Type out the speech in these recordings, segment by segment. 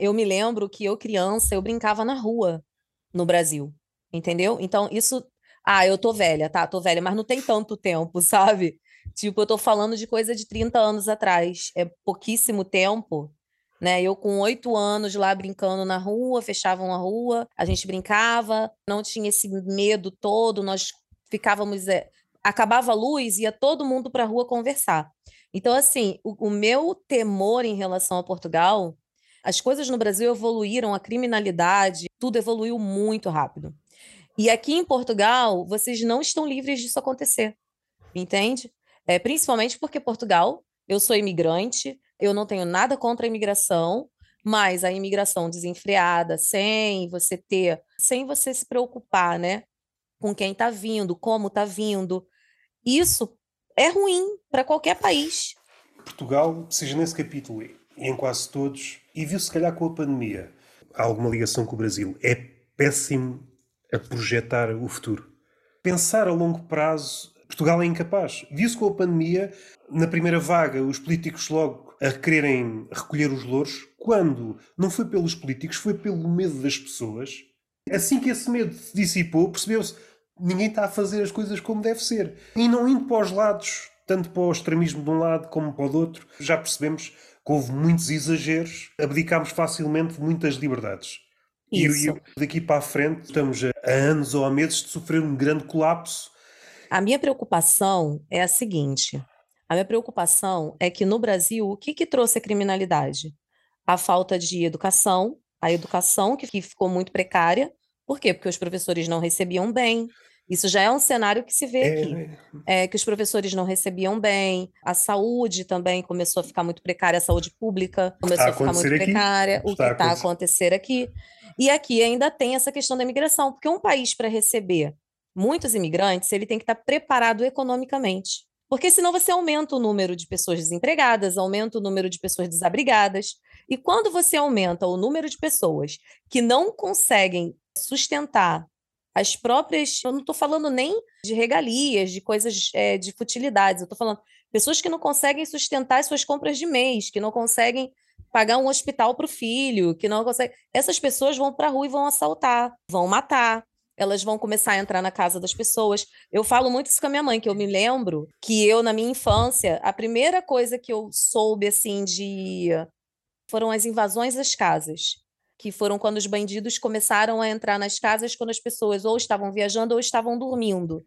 Eu me lembro que eu, criança, eu brincava na rua no Brasil, entendeu? Então, isso. Ah, eu tô velha, tá? Tô velha, mas não tem tanto tempo, sabe? Tipo, eu tô falando de coisa de 30 anos atrás. É pouquíssimo tempo, né? Eu com oito anos lá brincando na rua, fechavam a rua, a gente brincava, não tinha esse medo todo, nós ficávamos. É, acabava a luz, ia todo mundo pra rua conversar. Então, assim, o, o meu temor em relação a Portugal, as coisas no Brasil evoluíram, a criminalidade, tudo evoluiu muito rápido. E aqui em Portugal, vocês não estão livres disso acontecer, entende? É, principalmente porque Portugal, eu sou imigrante, eu não tenho nada contra a imigração, mas a imigração desenfreada, sem você ter, sem você se preocupar, né, com quem está vindo, como está vindo, isso é ruim para qualquer país. Portugal, seja nesse capítulo e em quase todos, e viu se calhar com a pandemia, há alguma ligação com o Brasil. É péssimo a projetar o futuro. Pensar a longo prazo, Portugal é incapaz. Viu-se com a pandemia, na primeira vaga, os políticos logo a quererem recolher os louros, quando não foi pelos políticos, foi pelo medo das pessoas. Assim que esse medo se dissipou, percebeu-se ninguém está a fazer as coisas como deve ser. E não indo para os lados, tanto para o extremismo de um lado como para o outro, já percebemos que houve muitos exageros, abdicámos facilmente de muitas liberdades. Isso. E daqui para a frente estamos a anos ou a meses de sofrer um grande colapso. A minha preocupação é a seguinte: a minha preocupação é que no Brasil, o que, que trouxe a criminalidade? A falta de educação, a educação que ficou muito precária. Por quê? Porque os professores não recebiam bem, isso já é um cenário que se vê é, aqui. É. é, que os professores não recebiam bem, a saúde também começou a ficar muito precária, a saúde pública começou a ficar muito aqui. precária, o que está a acontecer aqui. E aqui ainda tem essa questão da imigração, porque um país para receber muitos imigrantes, ele tem que estar tá preparado economicamente. Porque senão você aumenta o número de pessoas desempregadas, aumenta o número de pessoas desabrigadas. E quando você aumenta o número de pessoas que não conseguem sustentar as próprias. Eu não estou falando nem de regalias, de coisas é, de futilidades, eu estou falando pessoas que não conseguem sustentar as suas compras de mês, que não conseguem pagar um hospital para o filho, que não conseguem. Essas pessoas vão para a rua e vão assaltar, vão matar. Elas vão começar a entrar na casa das pessoas. Eu falo muito isso com a minha mãe, que eu me lembro que eu, na minha infância, a primeira coisa que eu soube, assim, de. foram as invasões às casas que foram quando os bandidos começaram a entrar nas casas quando as pessoas ou estavam viajando ou estavam dormindo.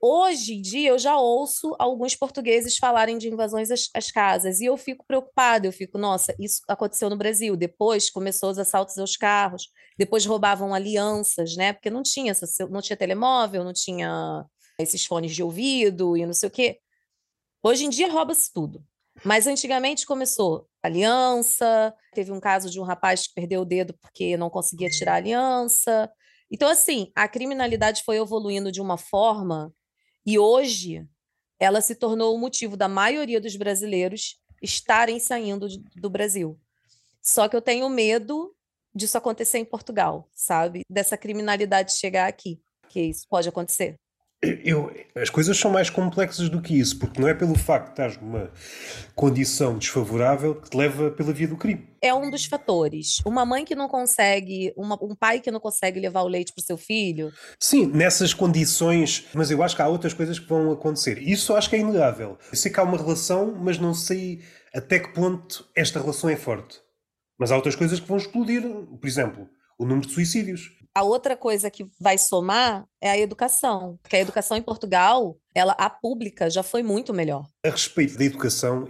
Hoje em dia eu já ouço alguns portugueses falarem de invasões às, às, casas e eu fico preocupada, eu fico, nossa, isso aconteceu no Brasil. Depois começou os assaltos aos carros, depois roubavam alianças, né? Porque não tinha, não tinha telemóvel, não tinha esses fones de ouvido e não sei o quê. Hoje em dia rouba-se tudo. Mas antigamente começou aliança, teve um caso de um rapaz que perdeu o dedo porque não conseguia tirar a aliança. Então, assim, a criminalidade foi evoluindo de uma forma e hoje ela se tornou o motivo da maioria dos brasileiros estarem saindo do Brasil. Só que eu tenho medo disso acontecer em Portugal, sabe? Dessa criminalidade chegar aqui, que isso pode acontecer. Eu, as coisas são mais complexas do que isso, porque não é pelo facto de estás numa condição desfavorável que te leva pela via do crime. É um dos fatores. Uma mãe que não consegue, uma, um pai que não consegue levar o leite para o seu filho. Sim, nessas condições, mas eu acho que há outras coisas que vão acontecer. Isso acho que é inegável. Eu sei que há uma relação, mas não sei até que ponto esta relação é forte. Mas há outras coisas que vão explodir. Por exemplo, o número de suicídios. A outra coisa que vai somar é a educação, porque a educação em Portugal, ela a pública já foi muito melhor. A respeito da educação,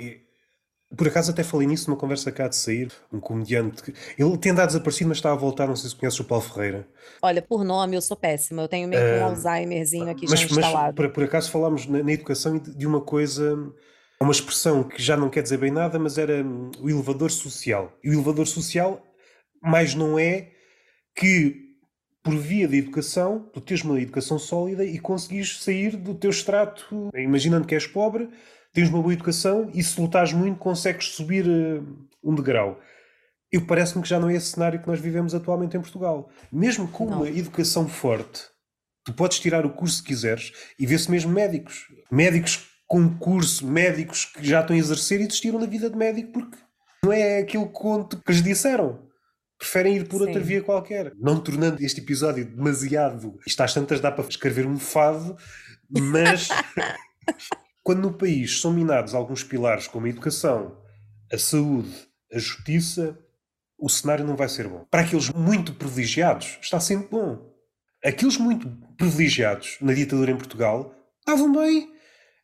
por acaso até falei nisso numa conversa cá de sair, um comediante, ele tem andado desaparecido, mas está a voltar, não sei se conheces o Paulo Ferreira. Olha, por nome eu sou péssima, eu tenho meio que um uh, Alzheimerzinho aqui mas, já instalado. Mas por, por acaso falámos na, na educação de uma coisa uma expressão que já não quer dizer bem nada, mas era hum, o elevador social. E o elevador social mais não é que por via da educação, tu tens uma educação sólida e conseguis sair do teu extrato, imaginando que és pobre, tens uma boa educação e se lutares muito consegues subir uh, um degrau. Eu parece-me que já não é esse cenário que nós vivemos atualmente em Portugal. Mesmo com não. uma educação forte, tu podes tirar o curso que quiseres e vê-se mesmo médicos. Médicos com curso, médicos que já estão a exercer e desistiram da vida de médico porque não é conto que lhes disseram. Preferem ir por Sim. outra via qualquer. Não tornando este episódio demasiado. Isto às tantas dá para escrever um fado, mas quando no país são minados alguns pilares como a educação, a saúde, a justiça, o cenário não vai ser bom. Para aqueles muito privilegiados, está sempre bom. Aqueles muito privilegiados na ditadura em Portugal estavam bem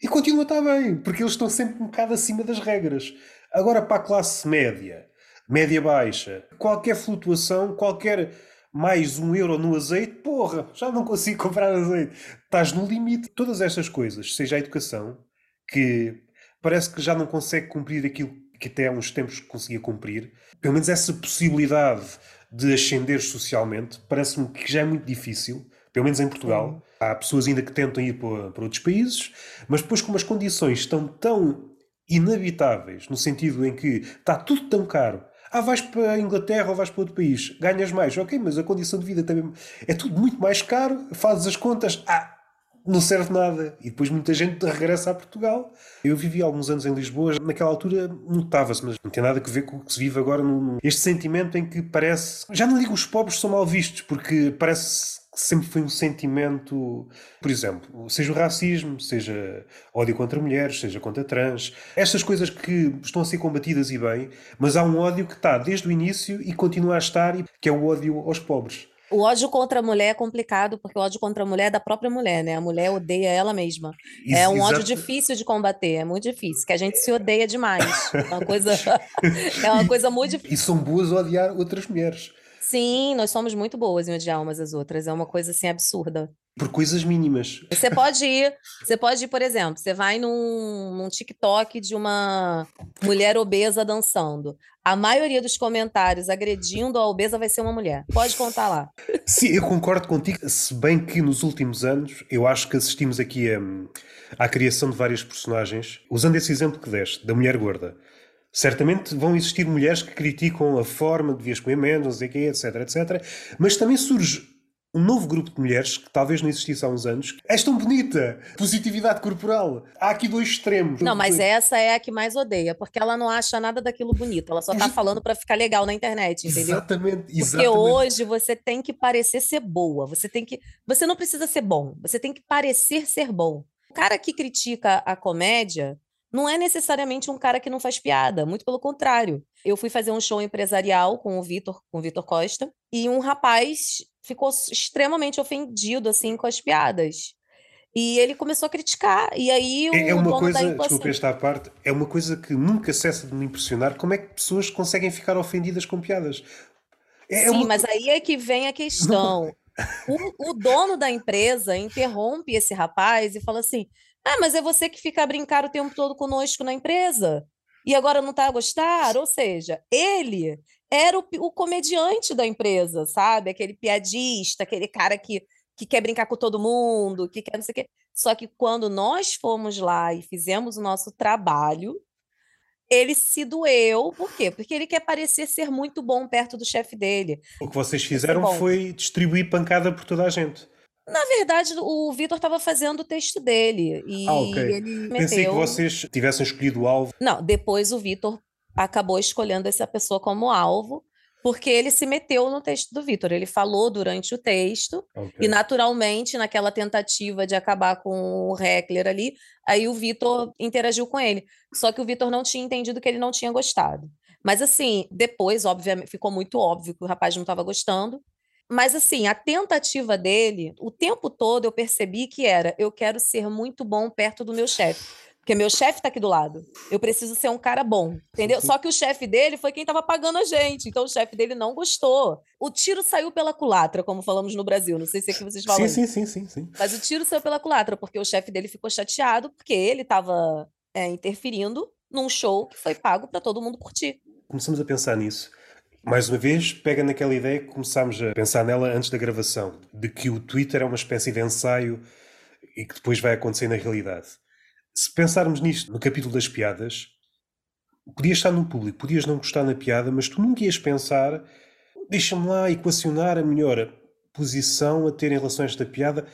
e continuam a estar bem, porque eles estão sempre um bocado acima das regras. Agora, para a classe média, média baixa, qualquer flutuação, qualquer mais um euro no azeite, porra, já não consigo comprar azeite. Estás no limite. Todas estas coisas, seja a educação, que parece que já não consegue cumprir aquilo que até há uns tempos conseguia cumprir, pelo menos essa possibilidade de ascender socialmente, parece-me que já é muito difícil, pelo menos em Portugal. Há pessoas ainda que tentam ir para, para outros países, mas depois, como as condições estão tão inabitáveis, no sentido em que está tudo tão caro, ah, vais para a Inglaterra ou vais para outro país, ganhas mais, ok, mas a condição de vida também é tudo muito mais caro, fazes as contas, ah, não serve nada. E depois muita gente regressa a Portugal. Eu vivi alguns anos em Lisboa, naquela altura notava-se, mas não tem nada a ver com o que se vive agora. Este sentimento em que parece. Já não digo os pobres são mal vistos, porque parece sempre foi um sentimento, por exemplo, seja o racismo, seja ódio contra mulheres, seja contra trans, estas coisas que estão a ser combatidas e bem, mas há um ódio que está desde o início e continua a estar, que é o ódio aos pobres. O ódio contra a mulher é complicado, porque o ódio contra a mulher é da própria mulher, né? A mulher odeia ela mesma. Isso, é um exato. ódio difícil de combater, é muito difícil, que a gente se odeia demais. É uma coisa, é uma coisa muito difícil. E são boas a odiar outras mulheres. Sim, nós somos muito boas em odiar umas às outras. É uma coisa assim absurda. Por coisas mínimas. Você pode ir, você pode ir, por exemplo, você vai num, num TikTok de uma mulher obesa dançando. A maioria dos comentários agredindo a obesa vai ser uma mulher. Pode contar lá. Sim, eu concordo contigo, se bem que nos últimos anos eu acho que assistimos aqui a, à criação de várias personagens, usando esse exemplo que deste, da mulher gorda. Certamente vão existir mulheres que criticam a forma de devias comer menos, não sei quê, etc, etc. Mas também surge um novo grupo de mulheres que talvez não existisse há uns anos. És tão bonita! Positividade corporal. Há aqui dois extremos. Não, mas essa é a que mais odeia, porque ela não acha nada daquilo bonito. Ela só tá falando para ficar legal na internet, entendeu? Exatamente, exatamente. Porque hoje você tem que parecer ser boa. Você tem que. Você não precisa ser bom. Você tem que parecer ser bom. O cara que critica a comédia não é necessariamente um cara que não faz piada, muito pelo contrário. Eu fui fazer um show empresarial com o Vitor, com o Vitor Costa, e um rapaz ficou extremamente ofendido assim com as piadas. E ele começou a criticar. E aí o é, é uma coisa, desculpa esta parte, é uma coisa que nunca cessa de me impressionar. Como é que pessoas conseguem ficar ofendidas com piadas? É, é Sim, uma... mas aí é que vem a questão. O, o dono da empresa interrompe esse rapaz e fala assim: ah, mas é você que fica a brincar o tempo todo conosco na empresa. E agora não está a gostar? Ou seja, ele era o, o, comediante da empresa, sabe? Aquele piadista, aquele cara que, que quer brincar com todo mundo, que quer não sei o quê. Só que quando nós fomos lá e fizemos o nosso trabalho, ele se doeu. Por quê? Porque ele quer parecer ser muito bom perto do chefe dele. O que vocês fizeram foi distribuir pancada por toda a gente. Na verdade, o Vitor estava fazendo o texto dele. E ah, ok. Ele Pensei meteu... que vocês tivessem escolhido o alvo. Não, depois o Vitor acabou escolhendo essa pessoa como alvo, porque ele se meteu no texto do Vitor. Ele falou durante o texto, okay. e naturalmente, naquela tentativa de acabar com o Heckler ali, aí o Vitor interagiu com ele. Só que o Vitor não tinha entendido que ele não tinha gostado. Mas assim, depois, obviamente, ficou muito óbvio que o rapaz não estava gostando. Mas assim, a tentativa dele, o tempo todo eu percebi que era: eu quero ser muito bom perto do meu chefe. Porque meu chefe está aqui do lado. Eu preciso ser um cara bom, entendeu? Só que o chefe dele foi quem estava pagando a gente. Então o chefe dele não gostou. O tiro saiu pela culatra, como falamos no Brasil. Não sei se é que vocês falam. Sim, sim, sim, sim, Mas o tiro saiu pela culatra, porque o chefe dele ficou chateado, porque ele estava é, interferindo num show que foi pago para todo mundo curtir. Começamos a pensar nisso mais uma vez, pega naquela ideia que começámos a pensar nela antes da gravação, de que o Twitter é uma espécie de ensaio e que depois vai acontecer na realidade. Se pensarmos nisto no capítulo das piadas, podias estar no público, podias não gostar na piada, mas tu nunca ias pensar, deixa-me lá equacionar a melhor posição a ter em relação a esta piada,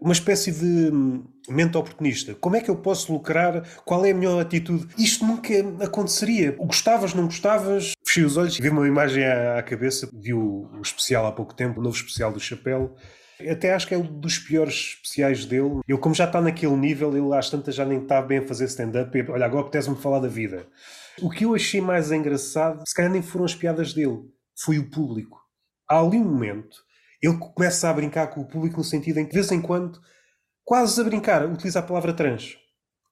uma espécie de hum, mente oportunista. Como é que eu posso lucrar? Qual é a melhor atitude? Isto nunca aconteceria. Gostavas, não gostavas, fechei os olhos e vi uma imagem à, cabeça, vi o, o, especial há pouco tempo, o novo especial do Chapéu. Até acho que é um dos piores especiais dele. Ele, como já está naquele nível, ele às tantas já nem está bem a fazer stand-up. Olha, agora apetece-me falar da vida. O que eu achei mais engraçado, se calhar nem foram as piadas dele, foi o público. Há ali um momento, ele começa a brincar com o público no sentido em que, de vez em quando, quase a brincar, utiliza a palavra trans.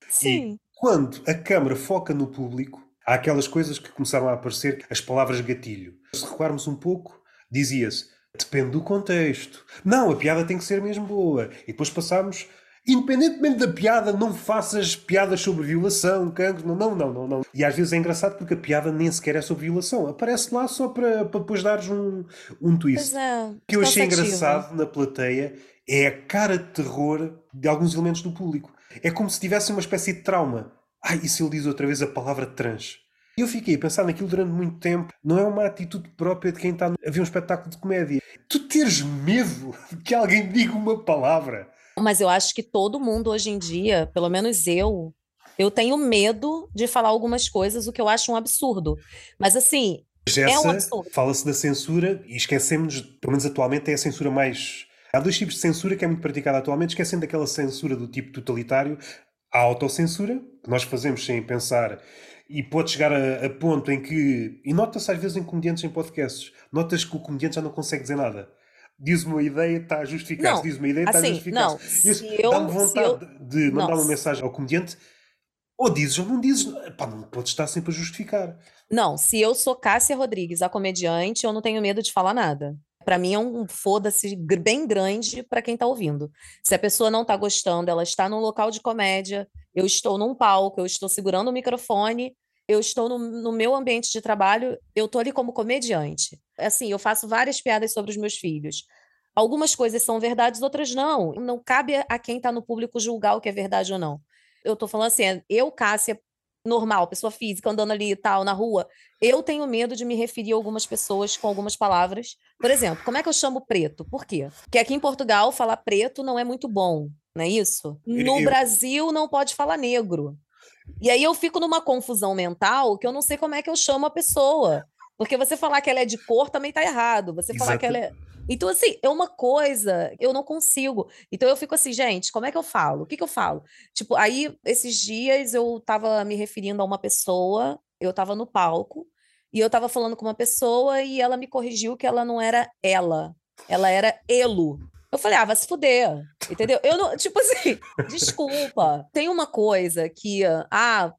Sim. E quando a câmara foca no público, há aquelas coisas que começaram a aparecer, as palavras gatilho. Se recuarmos um pouco, dizia-se depende do contexto. Não, a piada tem que ser mesmo boa. E depois passámos Independentemente da piada, não faças piadas sobre violação, cancro, não, não, não, não, não. E às vezes é engraçado porque a piada nem sequer é sobre violação. Aparece lá só para, para depois dares um, um twist. É, o que eu achei engraçado na plateia é a cara de terror de alguns elementos do público. É como se tivesse uma espécie de trauma. Ai, e se ele diz outra vez a palavra trans? E eu fiquei a pensar naquilo durante muito tempo. Não é uma atitude própria de quem está a ver um espetáculo de comédia. Tu teres medo de que alguém diga uma palavra mas eu acho que todo mundo hoje em dia, pelo menos eu, eu tenho medo de falar algumas coisas, o que eu acho um absurdo. Mas assim, Jessa, é um. Fala-se da censura e esquecemos, pelo menos atualmente, é a censura mais. Há dois tipos de censura que é muito praticada atualmente, esquecendo daquela censura do tipo totalitário, a autocensura, que nós fazemos sem pensar e pode chegar a, a ponto em que. E nota-se às vezes em comediantes em podcasts, notas que o comediante já não consegue dizer nada diz uma ideia, está a justificar-se, diz uma ideia, está assim, a justificar-se. Dá-me vontade eu, de mandar não, uma mensagem ao comediante, ou dizes ou não dizes, pá, não podes estar sempre a justificar. Não, se eu sou Cássia Rodrigues, a comediante, eu não tenho medo de falar nada. Para mim é um foda-se bem grande para quem está ouvindo. Se a pessoa não está gostando, ela está num local de comédia, eu estou num palco, eu estou segurando o microfone, eu estou no, no meu ambiente de trabalho, eu estou ali como comediante. Assim, eu faço várias piadas sobre os meus filhos. Algumas coisas são verdades, outras não. Não cabe a quem está no público julgar o que é verdade ou não. Eu estou falando assim, eu, Cássia, normal, pessoa física, andando ali e tal, na rua, eu tenho medo de me referir a algumas pessoas com algumas palavras. Por exemplo, como é que eu chamo preto? Por quê? Porque aqui em Portugal, falar preto não é muito bom, não é isso? No eu... Brasil, não pode falar negro. E aí eu fico numa confusão mental que eu não sei como é que eu chamo a pessoa. Porque você falar que ela é de cor também tá errado. Você falar Exato. que ela é. Então, assim, é uma coisa, eu não consigo. Então, eu fico assim, gente, como é que eu falo? O que, que eu falo? Tipo, aí, esses dias, eu tava me referindo a uma pessoa, eu tava no palco, e eu tava falando com uma pessoa, e ela me corrigiu que ela não era ela, ela era Elo. Eu falei, ah, vai se fuder, entendeu? Eu não, tipo assim, desculpa. Tem uma coisa que, ah,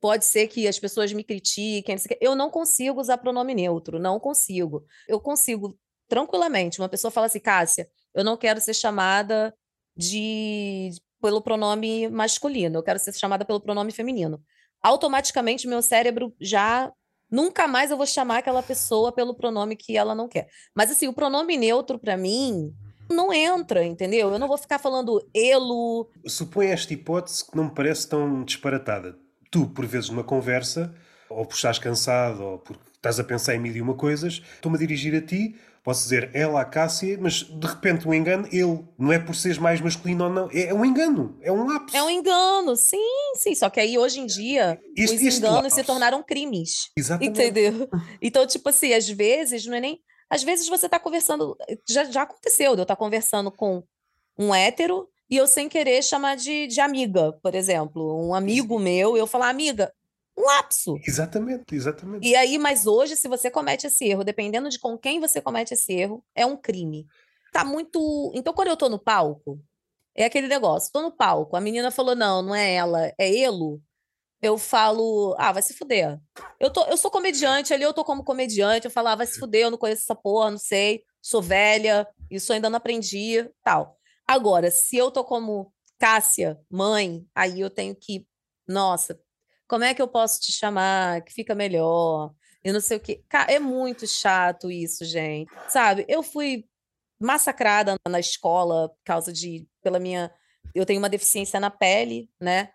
Pode ser que as pessoas me critiquem. Eu não consigo usar pronome neutro, não consigo. Eu consigo tranquilamente. Uma pessoa fala assim, Cássia, eu não quero ser chamada de pelo pronome masculino, eu quero ser chamada pelo pronome feminino. Automaticamente meu cérebro já nunca mais eu vou chamar aquela pessoa pelo pronome que ela não quer. Mas assim, o pronome neutro para mim não entra, entendeu? Eu não vou ficar falando elo. Supõe esta hipótese que não me parece tão disparatada tu, por vezes, numa conversa, ou por estás cansado, ou porque estás a pensar em mil e uma coisas, estou-me a dirigir a ti, posso dizer ela, a Cássia, mas de repente um engano, ele. Não é por seres mais masculino ou não, é, um engano, é um lapso. É um engano, sim, sim. Só que aí hoje em dia este, os este enganos se tornaram crimes. Exatamente. Entendeu? Então, tipo assim, às vezes não é nem. Às vezes você está conversando. Já, já aconteceu eu estar tá conversando com um hétero e eu sem querer chamar de, de amiga, por exemplo. Um amigo meu, eu falar, amiga, um lapso. Exatamente, exatamente. E aí, mas hoje, se você comete esse erro, dependendo de com quem você comete esse erro, é um crime. Tá muito. Então, quando eu tô no palco, é aquele negócio, tô no palco, a menina falou: não, não é ela, é Elo. Eu falo, ah, vai se fuder. Eu, tô, eu sou comediante, ali eu tô como comediante, eu falo, ah, vai se fuder, eu não conheço essa porra, não sei, sou velha, isso ainda não aprendi, tal. Agora, se eu tô como Cássia, mãe, aí eu tenho que, nossa, como é que eu posso te chamar que fica melhor? Eu não sei o que. É muito chato isso, gente. Sabe? Eu fui massacrada na escola por causa de pela minha eu tenho uma deficiência na pele, né?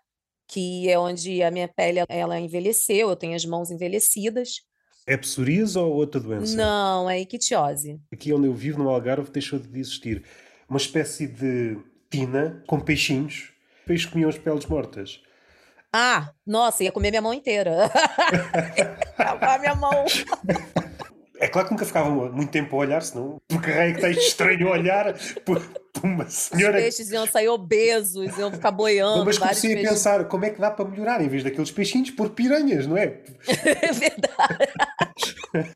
Que é onde a minha pele ela envelheceu, eu tenho as mãos envelhecidas. É psoríase ou outra doença? Não, é ictiose. Aqui onde eu vivo, no Algarve, deixou de existir uma espécie de tina com peixinhos. Peixes comiam as peles mortas. Ah, nossa, ia comer minha mão inteira. Acabar minha mão. É claro que nunca ficava muito tempo a olhar, senão. Porque é que tens estranho olhar por, por uma senhora. Os peixes iam sair obesos, iam ficar boiando. Não, mas comecei a peixes... pensar como é que dá para melhorar, em vez daqueles peixinhos, por piranhas, não é? é verdade.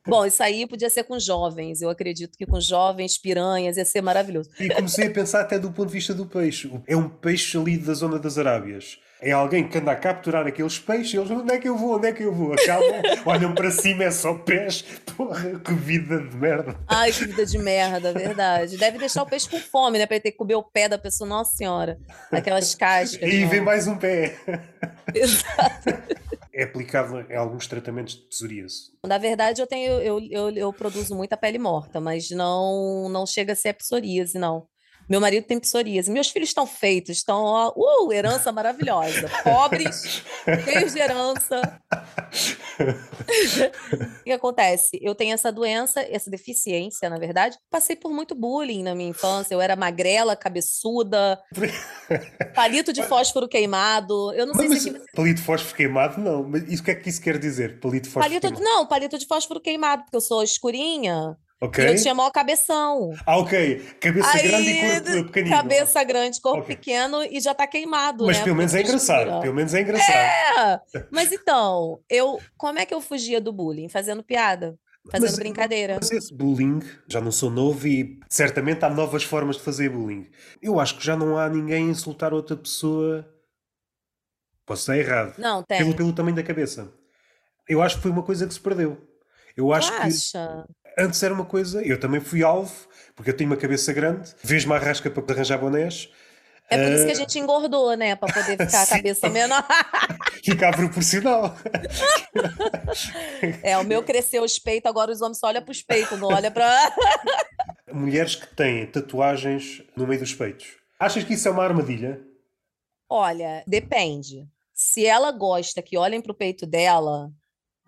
Bom, isso aí podia ser com jovens. Eu acredito que com jovens, piranhas, ia ser maravilhoso. E comecei a pensar até do ponto de vista do peixe. É um peixe ali da zona das Arábias é alguém que anda a capturar aqueles peixes, eles onde é que eu vou, onde é que eu vou? Acabam, olham para cima, é só pés. Porra, que vida de merda. Ai, que vida de merda, verdade. Deve deixar o peixe com fome, né? Para ele ter que comer o pé da pessoa, nossa senhora. Aquelas cascas. E vem mais um pé. Exato. É aplicado em alguns tratamentos de psoríase. Na verdade, eu tenho, eu, eu, eu produzo muita pele morta, mas não, não chega a ser a psoríase, não. Meu marido tem psoríase. Meus filhos estão feitos, estão, ó, uh, herança maravilhosa. Pobres, cheios de herança. o que acontece? Eu tenho essa doença, essa deficiência, na verdade. Passei por muito bullying na minha infância. Eu era magrela, cabeçuda, palito de fósforo queimado. Eu não sei mas, se aqui... Palito de fósforo queimado, não. Mas isso, o que é que isso quer dizer? Palito de fósforo palito, queimado? Não, palito de fósforo queimado, porque eu sou escurinha. Ok. E eu tinha maior cabeção. Ah, ok. Cabeça Aí, grande e corpo pequenino. Cabeça grande, corpo okay. pequeno e já tá queimado. Mas né? pelo menos é engraçado. Pelo menos é engraçado. É! Mas então, eu, como é que eu fugia do bullying? Fazendo piada. Fazendo mas, brincadeira. Mas esse bullying, já não sou novo e certamente há novas formas de fazer bullying. Eu acho que já não há ninguém a insultar outra pessoa. Posso estar errado. Não, tem. Pelo, pelo tamanho da cabeça. Eu acho que foi uma coisa que se perdeu. Eu acho que antes era uma coisa, eu também fui alvo, porque eu tenho uma cabeça grande, vejo-me rasca para arranjar bonés. É por isso que a ah, gente engordou, né? Para poder ficar a cabeça menor. Ficar proporcional. é, o meu cresceu os peitos, agora os homens só olham para os peitos, não olham para. Mulheres que têm tatuagens no meio dos peitos. Achas que isso é uma armadilha? Olha, depende. Se ela gosta que olhem para o peito dela,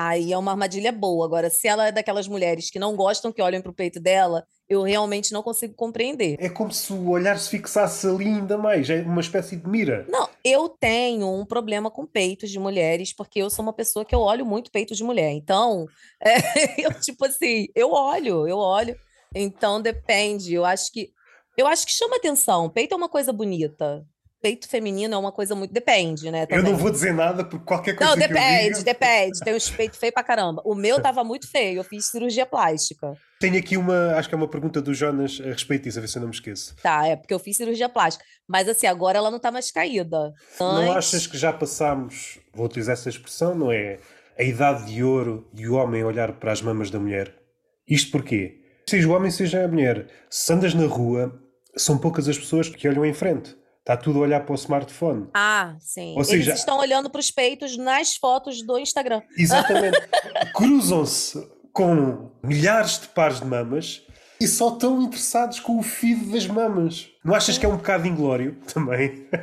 Aí é uma armadilha boa. Agora, se ela é daquelas mulheres que não gostam que olhem para o peito dela, eu realmente não consigo compreender. É como se o olhar se fixasse ali ainda mais, é uma espécie de mira. Não, eu tenho um problema com peitos de mulheres, porque eu sou uma pessoa que eu olho muito peitos de mulher. Então, é, eu, tipo assim, eu olho, eu olho. Então, depende. Eu acho que. Eu acho que chama atenção. Peito é uma coisa bonita peito feminino é uma coisa muito. Depende, né? Também. Eu não vou dizer nada por qualquer coisa. Não, depende, diga... depende. Tem uns peitos feios pra caramba. O meu tava muito feio, eu fiz cirurgia plástica. Tenho aqui uma, acho que é uma pergunta do Jonas a respeito disso, a ver se eu não me esqueço. Tá, é porque eu fiz cirurgia plástica. Mas assim, agora ela não tá mais caída. Antes... Não achas que já passámos, vou utilizar essa expressão, não é? A idade de ouro de o homem olhar para as mamas da mulher. Isto porquê? Seja o homem, seja a mulher. Se andas na rua, são poucas as pessoas que olham em frente. Está tudo a olhar para o smartphone. Ah, sim. Ou seja, Eles estão olhando para os peitos nas fotos do Instagram. Exatamente. Cruzam-se com milhares de pares de mamas e só estão interessados com o feed das mamas. Não achas que é um bocado inglório também?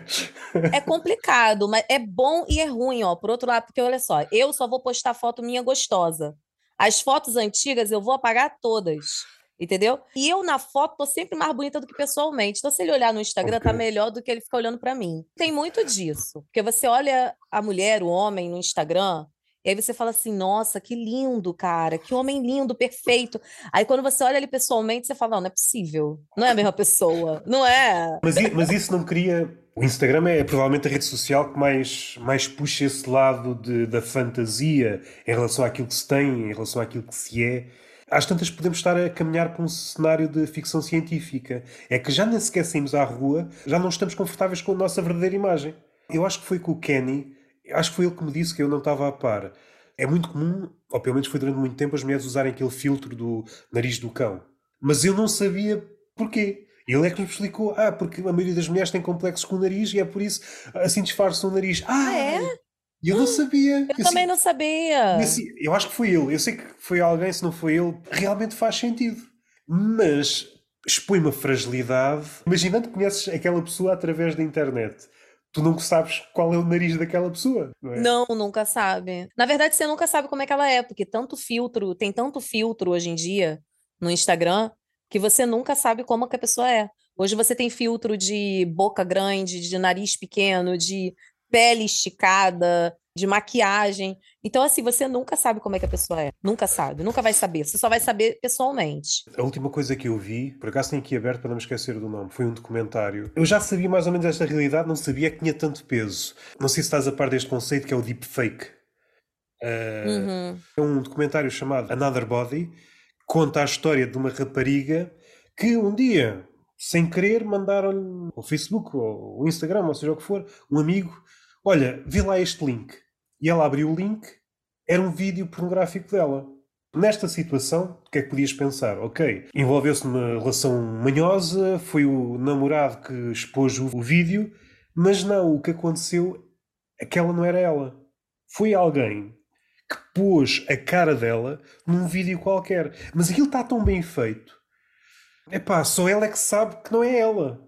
É complicado, mas é bom e é ruim, ó. Por outro lado, porque olha só, eu só vou postar foto minha gostosa. As fotos antigas eu vou apagar todas. Entendeu? E eu na foto tô sempre mais bonita do que pessoalmente. Então, se ele olhar no Instagram, tá okay. tá melhor do que ele ficar olhando para mim. Tem muito disso. Porque você olha a mulher, o homem no Instagram, e aí você fala assim: nossa, que lindo, cara, que homem lindo, perfeito. Aí quando você olha ele pessoalmente, você fala: não, não é possível. Não é a mesma pessoa. Não é. Mas, mas isso não cria. O Instagram é provavelmente a rede social que mais, mais puxa esse lado de, da fantasia em relação àquilo que se tem, em relação àquilo que se é às tantas podemos estar a caminhar para um cenário de ficção científica. É que já nem sequer saímos à rua, já não estamos confortáveis com a nossa verdadeira imagem. Eu acho que foi com o Kenny, acho que foi ele que me disse que eu não estava a par. É muito comum, ou pelo menos foi durante muito tempo, as mulheres usarem aquele filtro do nariz do cão. Mas eu não sabia porquê. Ele é que me explicou, ah, porque a maioria das mulheres tem complexos com o nariz e é por isso assim disfarçam o nariz. Ah é? E eu não sabia. Eu, eu também não sabia. Assim, eu acho que foi ele. Eu sei que foi alguém, se não foi ele, realmente faz sentido. Mas expõe uma fragilidade. Imaginando que conheces aquela pessoa através da internet. Tu nunca sabes qual é o nariz daquela pessoa, não é? Não, nunca sabe. Na verdade, você nunca sabe como é que ela é, porque tanto filtro, tem tanto filtro hoje em dia no Instagram, que você nunca sabe como que a pessoa é. Hoje você tem filtro de boca grande, de nariz pequeno, de pele esticada, de maquiagem. Então, assim, você nunca sabe como é que a pessoa é. Nunca sabe, nunca vai saber. Você só vai saber pessoalmente. A última coisa que eu vi, por acaso tenho aqui aberto para não me esquecer do nome, foi um documentário. Eu já sabia mais ou menos esta realidade, não sabia que tinha tanto peso. Não sei se estás a par deste conceito que é o deepfake. Uh, uhum. É um documentário chamado Another Body, que conta a história de uma rapariga que um dia, sem querer, mandaram ao Facebook ou ao Instagram, ou seja o que for, um amigo olha, vê lá este link. E ela abriu o link, era um vídeo pornográfico dela. Nesta situação, o que é que podias pensar? Ok, envolveu-se numa relação manhosa, foi o namorado que expôs o vídeo, mas não, o que aconteceu, aquela não era ela. Foi alguém que pôs a cara dela num vídeo qualquer. Mas aquilo está tão bem feito. É pá, só ela é que sabe que não é ela.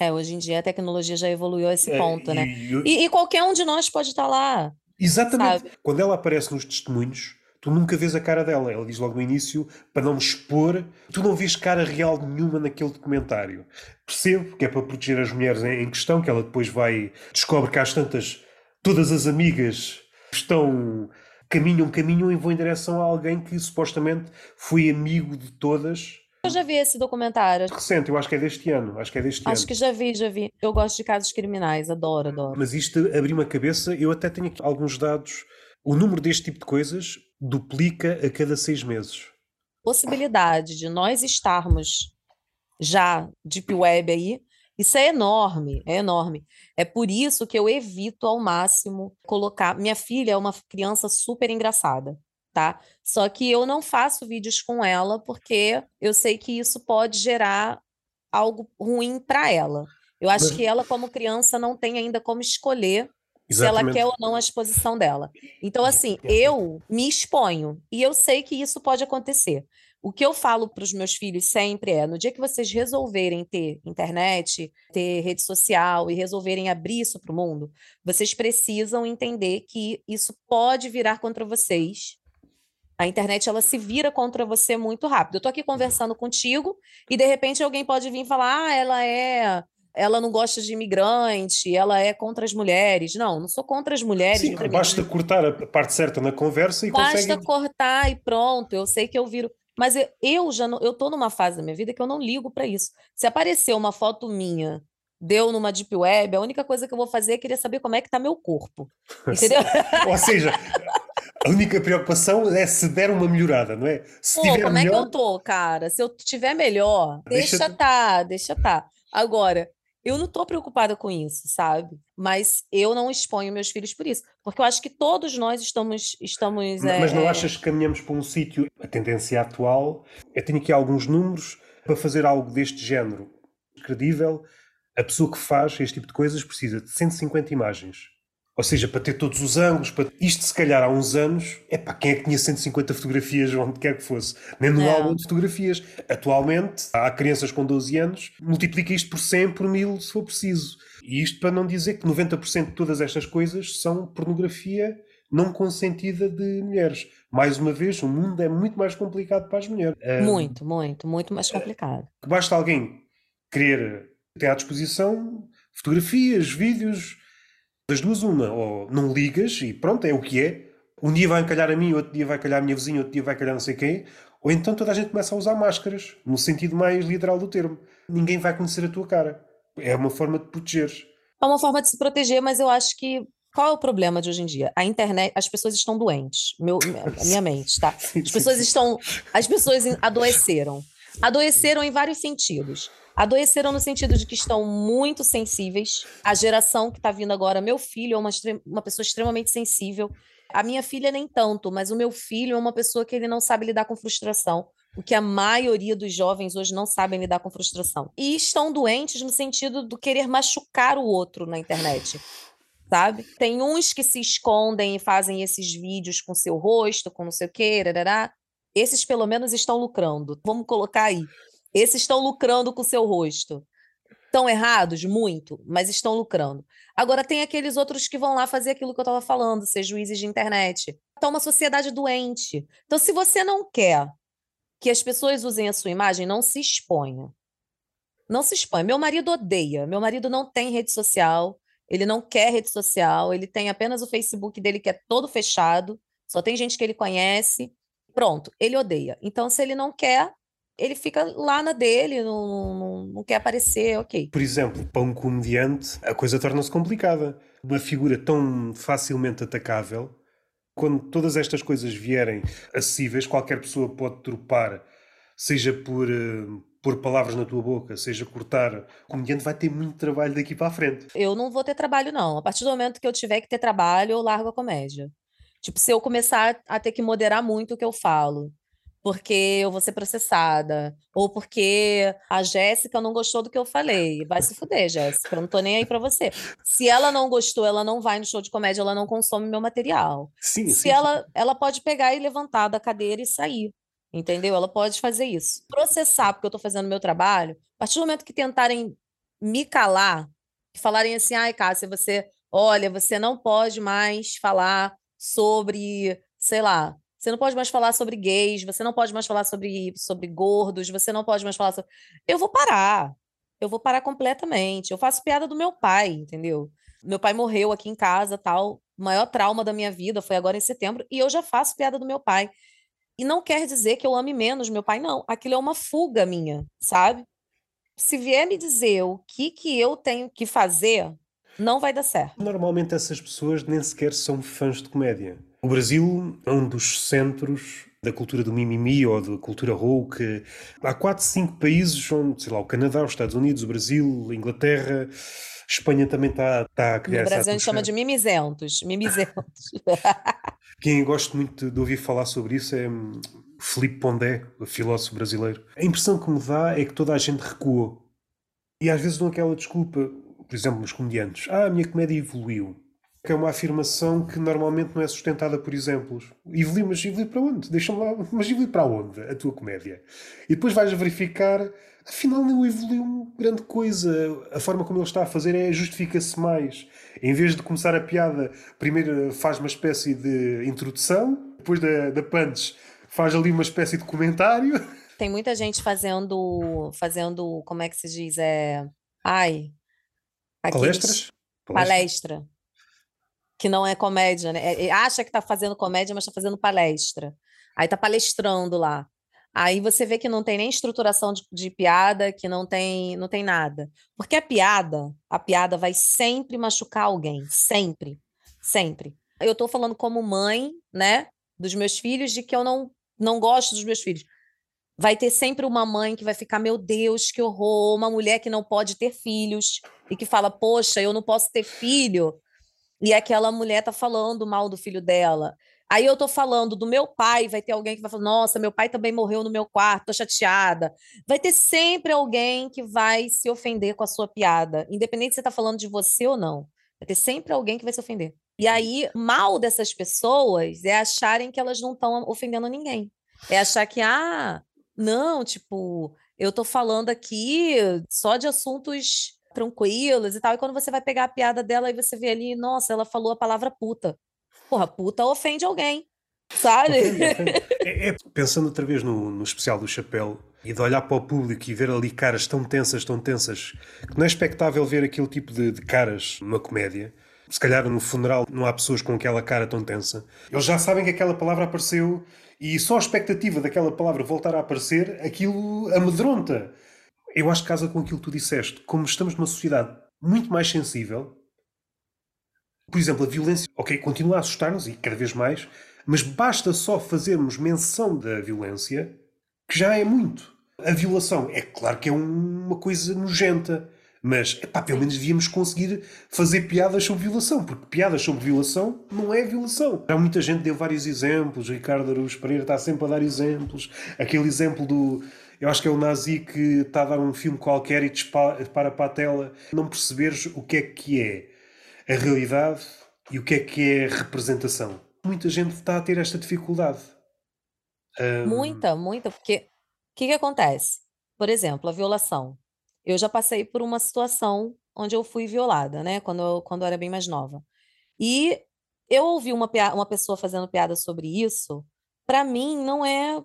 É, hoje em dia a tecnologia já evoluiu a esse é, ponto, né? E, e, e, qualquer um de nós pode estar lá. Exatamente. Sabe? Quando ela aparece nos testemunhos, tu nunca vês a cara dela. Ela diz logo no início, para não me expor, tu não vês cara real nenhuma naquele documentário. Percebo que é para proteger as mulheres em, em questão, que ela depois vai, descobre que às tantas, todas as amigas estão, caminham, caminham e vão em direção a alguém que supostamente foi amigo de todas eu já vi esse documentário. Recente, eu acho que é deste ano. Acho que é deste acho ano. que já vi, já vi. Eu gosto de casos criminais, adoro, adoro. Mas isto abriu uma cabeça, eu até tenho aqui alguns dados. O número deste tipo de coisas duplica a cada seis meses. Possibilidade de nós estarmos já deep web aí, isso é enorme, é enorme. É por isso que eu evito ao máximo colocar. Minha filha é uma criança super engraçada tá? Só que eu não faço vídeos com ela porque eu sei que isso pode gerar algo ruim para ela. Eu acho que ela, como criança, não tem ainda como escolher Exatamente. se ela quer ou não a exposição dela. Então, assim, eu me exponho e eu sei que isso pode acontecer. O que eu falo para os meus filhos sempre é: no dia que vocês resolverem ter internet, ter rede social e resolverem abrir isso para o mundo, vocês precisam entender que isso pode virar contra vocês a internet ela se vira contra você muito rápido. Eu tô aqui conversando contigo e de repente alguém pode vir falar: "Ah, ela é ela não gosta de imigrante, ela é contra as mulheres. Não, não sou contra as mulheres. Sim, basta cortar a parte certa na conversa e basta consegue... Basta cortar e pronto. Eu sei que eu viro. Mas eu, eu já não, eu tô numa fase da minha vida que eu não ligo para isso. Se aparecer uma foto minha deu numa deep web, a única coisa que eu vou fazer é querer saber como é que tá meu corpo. Entendeu? Ou seja, a única preocupação é se der uma melhorada, não é? Se Pô, como melhor... é que eu tô, cara? Se eu tiver melhor, deixa, deixa tá, deixa tá. Agora, eu não tô preocupada com isso, sabe? Mas eu não exponho meus filhos por isso. Porque eu acho que todos nós estamos. estamos mas é, não achas que caminhamos para um sítio. A tendência atual. Eu tenho aqui alguns números para fazer algo deste género credível. A pessoa que faz este tipo de coisas precisa de 150 imagens. Ou seja, para ter todos os ângulos, para... isto se calhar há uns anos, é para quem é que tinha 150 fotografias onde quer que fosse? Nem no álbum de fotografias. Atualmente, há crianças com 12 anos, multiplica isto por 100, por 1000, se for preciso. E isto para não dizer que 90% de todas estas coisas são pornografia não consentida de mulheres. Mais uma vez, o mundo é muito mais complicado para as mulheres. Muito, muito, muito mais complicado. Basta alguém querer ter à disposição fotografias, vídeos, das duas, uma, ou não ligas e pronto, é o que é. Um dia vai calhar a mim, outro dia vai calhar a minha vizinha, outro dia vai calhar não sei quem. Ou então toda a gente começa a usar máscaras, no sentido mais literal do termo. Ninguém vai conhecer a tua cara. É uma forma de proteger. É uma forma de se proteger, mas eu acho que qual é o problema de hoje em dia? A internet, as pessoas estão doentes. Meu, a minha mente, tá? As pessoas estão, as pessoas adoeceram. Adoeceram em vários sentidos. Adoeceram no sentido de que estão muito sensíveis. A geração que está vindo agora, meu filho é uma, uma pessoa extremamente sensível. A minha filha nem tanto, mas o meu filho é uma pessoa que ele não sabe lidar com frustração. O que a maioria dos jovens hoje não sabem lidar com frustração. E estão doentes no sentido do querer machucar o outro na internet. Sabe? Tem uns que se escondem e fazem esses vídeos com seu rosto, com não sei o quê. Esses pelo menos estão lucrando. Vamos colocar aí. Esses estão lucrando com o seu rosto. Estão errados? Muito, mas estão lucrando. Agora, tem aqueles outros que vão lá fazer aquilo que eu estava falando, ser juízes de internet. Está uma sociedade doente. Então, se você não quer que as pessoas usem a sua imagem, não se exponha. Não se exponha. Meu marido odeia. Meu marido não tem rede social. ele não quer rede social, ele tem apenas o Facebook dele que é todo fechado, só tem gente que ele conhece. Pronto, ele odeia. Então, se ele não quer, ele fica lá na dele, não, não, não quer aparecer, ok. Por exemplo, para um comediante, a coisa torna-se complicada. Uma figura tão facilmente atacável, quando todas estas coisas vierem acessíveis, qualquer pessoa pode tropar, seja por, uh, pôr palavras na tua boca, seja cortar. O comediante vai ter muito trabalho daqui para a frente. Eu não vou ter trabalho, não. A partir do momento que eu tiver que ter trabalho, eu largo a comédia. Tipo, se eu começar a ter que moderar muito o que eu falo, porque eu vou ser processada, ou porque a Jéssica não gostou do que eu falei. Vai se fuder, Jéssica, eu não tô nem aí para você. Se ela não gostou, ela não vai no show de comédia, ela não consome meu material. Sim, se sim, ela, ela pode pegar e levantar da cadeira e sair. Entendeu? Ela pode fazer isso. Processar porque eu tô fazendo meu trabalho, a partir do momento que tentarem me calar, que falarem assim, ai, Cássia, você, olha, você não pode mais falar sobre, sei lá, você não pode mais falar sobre gays, você não pode mais falar sobre, sobre gordos, você não pode mais falar sobre. Eu vou parar. Eu vou parar completamente. Eu faço piada do meu pai, entendeu? Meu pai morreu aqui em casa, tal. O maior trauma da minha vida foi agora em setembro, e eu já faço piada do meu pai. E não quer dizer que eu ame menos meu pai, não. Aquilo é uma fuga minha, sabe? Se vier me dizer o que, que eu tenho que fazer, não vai dar certo. Normalmente essas pessoas nem sequer são fãs de comédia. O Brasil é um dos centros da cultura do mimimi ou da cultura woke. Há quatro, cinco países onde, sei lá, o Canadá, os Estados Unidos, o Brasil, a Inglaterra, Espanha também está, está a criar No Brasil a gente chama de mimizentos. Mimizentos. Quem gosto muito de ouvir falar sobre isso é hum, Felipe Pondé, o filósofo brasileiro. A impressão que me dá é que toda a gente recuou. E às vezes dão aquela desculpa, por exemplo, nos comediantes. Ah, a minha comédia evoluiu que é uma afirmação que normalmente não é sustentada por exemplos. Evoluir, mas evoluir para onde? Deixa-me lá, mas evoluir para onde? A tua comédia. E depois vais verificar, afinal não evoluiu grande coisa. A forma como ele está a fazer é justifica-se mais. Em vez de começar a piada, primeiro faz uma espécie de introdução, depois da, da punch faz ali uma espécie de comentário. Tem muita gente fazendo, fazendo, como é que se diz? É, ai... Aqueles, Palestras? Palestra que não é comédia, né? É, acha que está fazendo comédia, mas está fazendo palestra. Aí está palestrando lá. Aí você vê que não tem nem estruturação de, de, piada, que não tem, não tem nada. Porque a piada, a piada vai sempre machucar alguém, sempre, sempre. Eu estou falando como mãe, né, dos meus filhos, de que eu não não gosto dos meus filhos. Vai ter sempre uma mãe que vai ficar, meu Deus, que horror, uma mulher que não pode ter filhos e que fala, poxa, eu não posso ter filho e aquela mulher tá falando mal do filho dela. Aí eu tô falando do meu pai, vai ter alguém que vai falar: "Nossa, meu pai também morreu no meu quarto, tô chateada". Vai ter sempre alguém que vai se ofender com a sua piada, independente se você tá falando de você ou não. Vai ter sempre alguém que vai se ofender. E aí, mal dessas pessoas é acharem que elas não estão ofendendo ninguém. É achar que ah, não, tipo, eu tô falando aqui só de assuntos tranquilos e tal. E quando você vai pegar a piada dela e você vê ali, nossa, ela falou a palavra puta. Porra, puta ofende alguém, sabe? É, é, pensando outra vez no, no especial do Chapéu e de olhar para o público e ver ali caras tão tensas, tão tensas, que não é expectável ver aquele tipo de, de caras numa comédia. Se calhar no funeral não há pessoas com aquela cara tão tensa. Eles já sabem que aquela palavra apareceu e só a expectativa daquela palavra voltar a aparecer, aquilo amedronta. Eu acho que casa com aquilo que tu disseste. Como estamos numa sociedade muito mais sensível, por exemplo, a violência, ok, continua a assustar-nos e cada vez mais, mas basta só fazermos menção da violência que já é muito. A violação, é claro que é uma coisa nojenta, mas epá, pelo menos devíamos conseguir fazer piadas sobre violação, porque piadas sobre violação não é violação. Já muita gente deu vários exemplos, Ricardo Araújo Pereira está sempre a dar exemplos. Aquele exemplo do, eu acho que é o nazi que está a dar um filme qualquer e dispara para a tela, não perceberes o que é que é a realidade e o que é que é a representação. Muita gente está a ter esta dificuldade. Um... Muita, muita, porque o que, que acontece? Por exemplo, a violação. Eu já passei por uma situação onde eu fui violada, né? Quando eu, quando eu era bem mais nova. E eu ouvi uma, uma pessoa fazendo piada sobre isso. Para mim, não é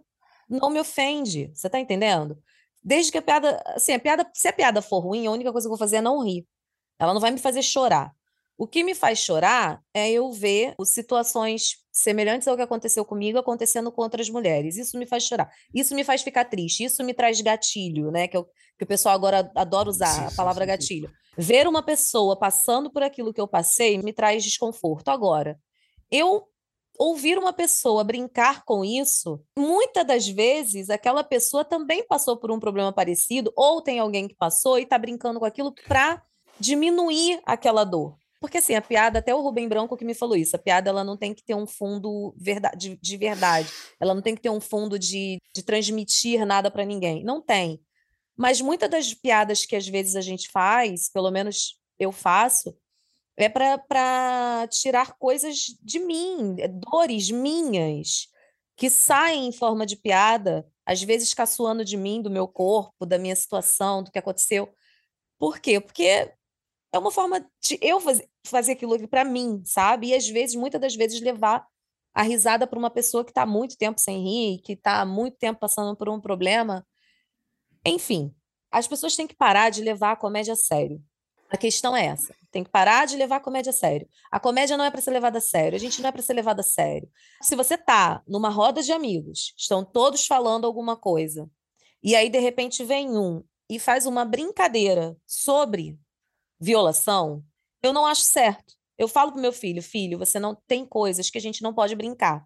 não me ofende. Você tá entendendo? Desde que a piada, assim, a piada, se a piada for ruim, a única coisa que eu vou fazer é não rir. Ela não vai me fazer chorar. O que me faz chorar é eu ver situações semelhantes ao que aconteceu comigo acontecendo com outras mulheres. Isso me faz chorar. Isso me faz ficar triste. Isso me traz gatilho, né? Que, eu, que o pessoal agora adora usar sim, a palavra sim, sim, gatilho. Ver uma pessoa passando por aquilo que eu passei me traz desconforto. Agora, eu ouvir uma pessoa brincar com isso, muitas das vezes aquela pessoa também passou por um problema parecido, ou tem alguém que passou e está brincando com aquilo para diminuir aquela dor. Porque assim, a piada, até o Rubem Branco que me falou isso, a piada ela não tem que ter um fundo verdade, de, de verdade. Ela não tem que ter um fundo de, de transmitir nada para ninguém. Não tem. Mas muitas das piadas que às vezes a gente faz, pelo menos eu faço, é para tirar coisas de mim, é dores minhas, que saem em forma de piada, às vezes caçoando de mim, do meu corpo, da minha situação, do que aconteceu. Por quê? Porque é uma forma de eu fazer, fazer aquilo para mim, sabe? E às vezes, muitas das vezes, levar a risada para uma pessoa que está muito tempo sem rir, que está muito tempo passando por um problema. Enfim, as pessoas têm que parar de levar a comédia a sério. A questão é essa. Tem que parar de levar a comédia a sério. A comédia não é para ser levada a sério. A gente não é para ser levada a sério. Se você tá numa roda de amigos, estão todos falando alguma coisa, e aí de repente vem um e faz uma brincadeira sobre violação, eu não acho certo. Eu falo pro meu filho, filho, você não tem coisas que a gente não pode brincar,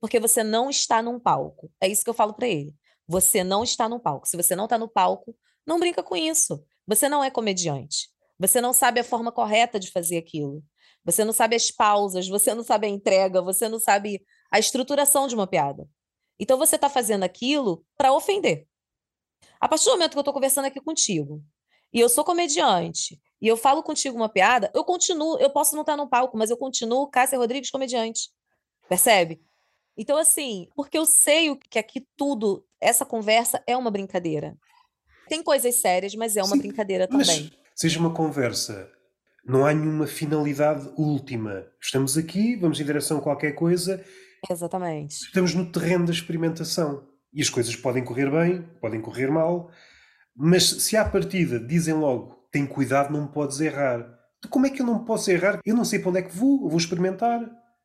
porque você não está num palco. É isso que eu falo para ele. Você não está no palco. Se você não está no palco, não brinca com isso. Você não é comediante. Você não sabe a forma correta de fazer aquilo. Você não sabe as pausas, você não sabe a entrega, você não sabe a estruturação de uma piada. Então você está fazendo aquilo para ofender. A partir do momento que eu estou conversando aqui contigo, e eu sou comediante, e eu falo contigo uma piada, eu continuo, eu posso não estar no palco, mas eu continuo Cássia Rodrigues comediante. Percebe? Então, assim, porque eu sei que aqui tudo, essa conversa é uma brincadeira. Tem coisas sérias, mas é uma Sim, brincadeira também. Seja uma conversa, não há nenhuma finalidade última. Estamos aqui, vamos em direção a qualquer coisa. Exatamente. Estamos no terreno da experimentação. E as coisas podem correr bem, podem correr mal, mas se à partida dizem logo tem cuidado, não podes errar. Como é que eu não posso errar? Eu não sei para onde é que vou, eu vou experimentar.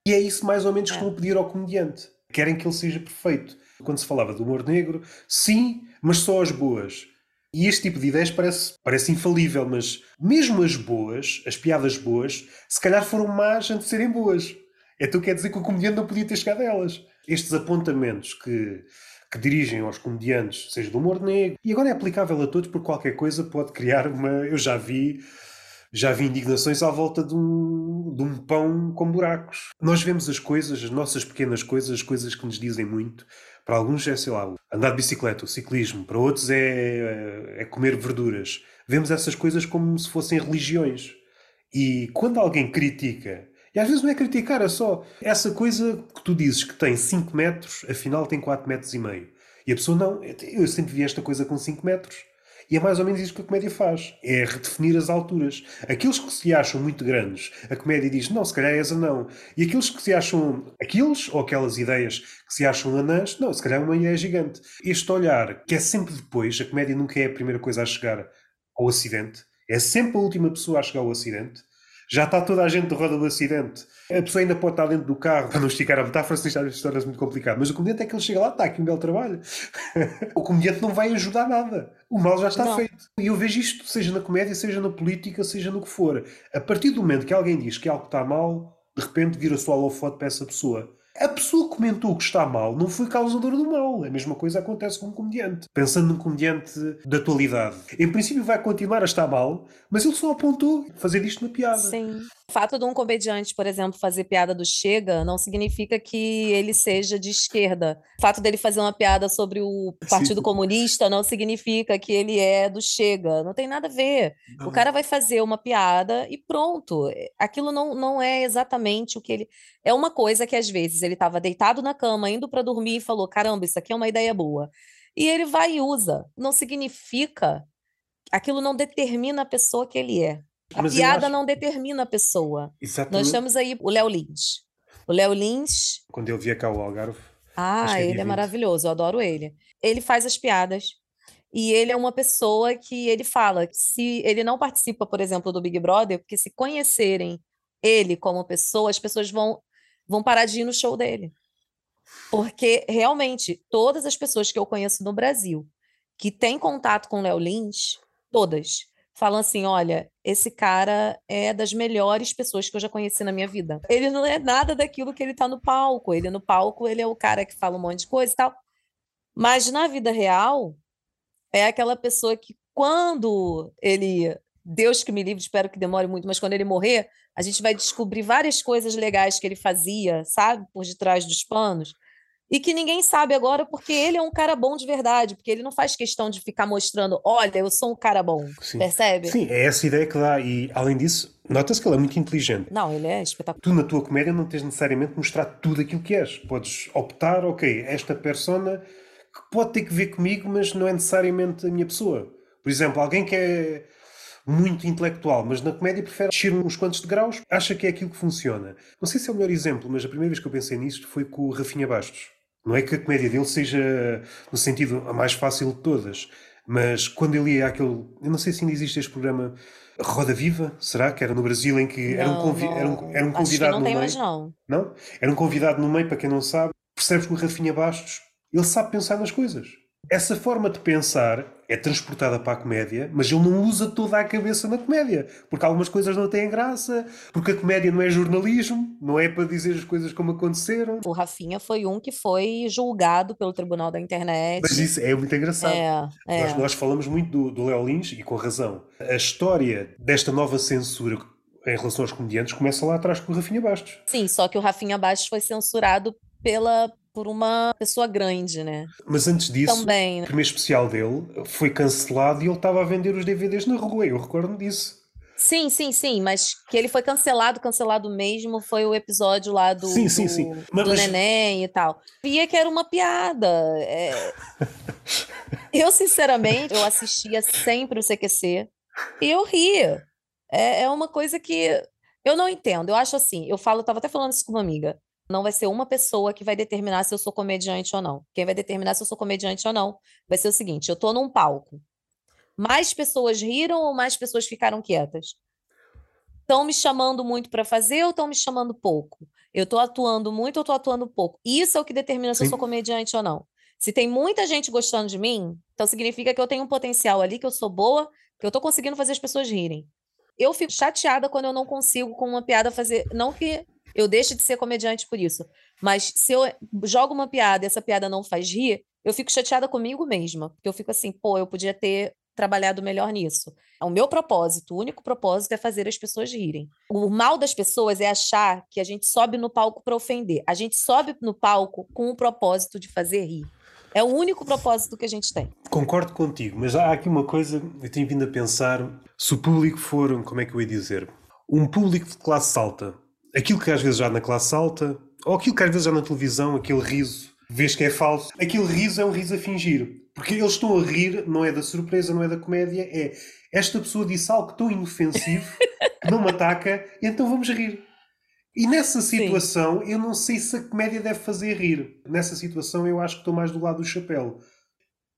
E é isso mais ou menos que é. estão a pedir ao comediante. Querem que ele seja perfeito. Quando se falava do humor negro, sim, mas só as boas. E este tipo de ideias parece, parece infalível, mas mesmo as boas, as piadas boas, se calhar foram más antes de serem boas. Então quer dizer que o comediante não podia ter chegado a elas. Estes apontamentos que que dirigem aos comediantes, seja do humor negro, e agora é aplicável a todos porque qualquer coisa pode criar uma. Eu já vi. Já vi indignações à volta de um, de um pão com buracos. Nós vemos as coisas, as nossas pequenas coisas, as coisas que nos dizem muito. Para alguns é, sei lá, andar de bicicleta, o ciclismo. Para outros é, é comer verduras. Vemos essas coisas como se fossem religiões. E quando alguém critica e às vezes não é criticar, é só essa coisa que tu dizes que tem 5 metros, afinal tem 4 metros e meio. E a pessoa não, eu sempre vi esta coisa com 5 metros. E é mais ou menos isso que a comédia faz: é redefinir as alturas. Aqueles que se acham muito grandes, a comédia diz, não, se calhar és anão. E aqueles que se acham, aqueles ou aquelas ideias que se acham anãs, não, se calhar uma ideia é gigante. Este olhar, que é sempre depois, a comédia nunca é a primeira coisa a chegar ao acidente, é sempre a última pessoa a chegar ao acidente já está toda a gente de roda do acidente. A pessoa ainda pode estar dentro do carro, para não esticar a metáfora, se isto histórias muito complicado. Mas o comediante é que ele chega lá, está aqui um belo trabalho. o comediante não vai ajudar nada. O mal já está não. feito. E eu vejo isto, seja na comédia, seja na política, seja no que for. A partir do momento que alguém diz que algo está mal, de repente vira só holofote para essa pessoa. A pessoa que comentou que está mal não foi causadora do mal. A mesma coisa acontece com um comediante. Pensando num comediante da atualidade. Em princípio vai continuar a estar mal, mas ele só apontou fazer disto uma piada. Sim. O fato de um comediante, por exemplo, fazer piada do Chega não significa que ele seja de esquerda. O fato dele fazer uma piada sobre o Partido Sim. Comunista não significa que ele é do Chega. Não tem nada a ver. Não. O cara vai fazer uma piada e pronto. Aquilo não, não é exatamente o que ele. É uma coisa que às vezes ele estava deitado na cama, indo para dormir e falou: caramba, isso aqui é uma ideia boa. E ele vai e usa. Não significa. Aquilo não determina a pessoa que ele é. A Mas piada acho... não determina a pessoa. Exatamente. Nós temos aí o Léo Lins. O Léo Lins. Quando eu via o Algarve. Ah, ele é maravilhoso, eu adoro ele. Ele faz as piadas. E ele é uma pessoa que ele fala que se ele não participa, por exemplo, do Big Brother, porque se conhecerem ele como pessoa, as pessoas vão, vão parar de ir no show dele. Porque realmente, todas as pessoas que eu conheço no Brasil que têm contato com Léo Lins, todas, falam assim: olha, esse cara é das melhores pessoas que eu já conheci na minha vida. Ele não é nada daquilo que ele tá no palco. Ele no palco, ele é o cara que fala um monte de coisa e tal. Mas na vida real, é aquela pessoa que, quando ele. Deus que me livre, espero que demore muito, mas quando ele morrer, a gente vai descobrir várias coisas legais que ele fazia, sabe? Por detrás dos panos e que ninguém sabe agora porque ele é um cara bom de verdade, porque ele não faz questão de ficar mostrando, olha, eu sou um cara bom, Sim. percebe? Sim, é essa ideia que dá e além disso, nota-se que ele é muito inteligente. Não, ele é espetacular. Tu na tua comédia não tens necessariamente mostrar tudo aquilo que és. Podes optar, ok, esta persona que pode ter que ver comigo, mas não é necessariamente a minha pessoa. Por exemplo, alguém que é muito intelectual, mas na comédia prefere descer uns quantos de graus, acha que é aquilo que funciona. Não sei se é o melhor exemplo, mas a primeira vez que eu pensei nisto foi com o Rafinha Bastos. Não é que a comédia dele seja, no sentido, a mais fácil de todas, mas quando ele ia àquele. Eu não sei se ainda existe este programa Roda Viva, será que era no Brasil em que não, era, um convi não, era, um, era um convidado não no tem meio. Mais não. não? Era um convidado no meio, para quem não sabe, percebes que o Rafinha Bastos ele sabe pensar nas coisas. Essa forma de pensar é transportada para a comédia, mas ele não usa toda a cabeça na comédia, porque algumas coisas não têm graça, porque a comédia não é jornalismo, não é para dizer as coisas como aconteceram. O Rafinha foi um que foi julgado pelo Tribunal da Internet. Mas isso é muito engraçado. É, é. Nós, nós falamos muito do, do Léo Lins, e com razão. A história desta nova censura em relação aos comediantes começa lá atrás com o Rafinha Bastos. Sim, só que o Rafinha Bastos foi censurado pela por uma pessoa grande, né? Mas antes disso, Também, né? o primeiro especial dele foi cancelado e ele estava a vender os DVDs na rua, eu recordo disso. Sim, sim, sim, mas que ele foi cancelado, cancelado mesmo, foi o episódio lá do, sim, sim, do, sim. Mas, do neném e tal. Via que era uma piada. É... eu, sinceramente, eu assistia sempre o CQC e eu ria. É, é uma coisa que eu não entendo. Eu acho assim, eu falo, eu tava até falando isso com uma amiga não vai ser uma pessoa que vai determinar se eu sou comediante ou não. Quem vai determinar se eu sou comediante ou não vai ser o seguinte: eu estou num palco. Mais pessoas riram ou mais pessoas ficaram quietas? Estão me chamando muito para fazer ou estão me chamando pouco? Eu estou atuando muito ou estou atuando pouco? Isso é o que determina se Sim. eu sou comediante ou não. Se tem muita gente gostando de mim, então significa que eu tenho um potencial ali, que eu sou boa, que eu estou conseguindo fazer as pessoas rirem. Eu fico chateada quando eu não consigo, com uma piada, fazer. Não que eu deixo de ser comediante por isso. Mas se eu jogo uma piada e essa piada não faz rir, eu fico chateada comigo mesma. Porque eu fico assim, pô, eu podia ter trabalhado melhor nisso. O meu propósito, o único propósito é fazer as pessoas rirem. O mal das pessoas é achar que a gente sobe no palco para ofender. A gente sobe no palco com o propósito de fazer rir. É o único propósito que a gente tem. Concordo contigo, mas há aqui uma coisa, eu tenho vindo a pensar, se o público for, como é que eu ia dizer, um público de classe alta, aquilo que às vezes já na classe alta, ou aquilo que às vezes já na televisão, aquele riso, vês que é falso, aquele riso é um riso a fingir. Porque eles estão a rir, não é da surpresa, não é da comédia, é esta pessoa disse algo tão inofensivo que não me ataca, então vamos rir. E nessa situação, Sim. eu não sei se a comédia deve fazer rir. Nessa situação, eu acho que estou mais do lado do chapéu.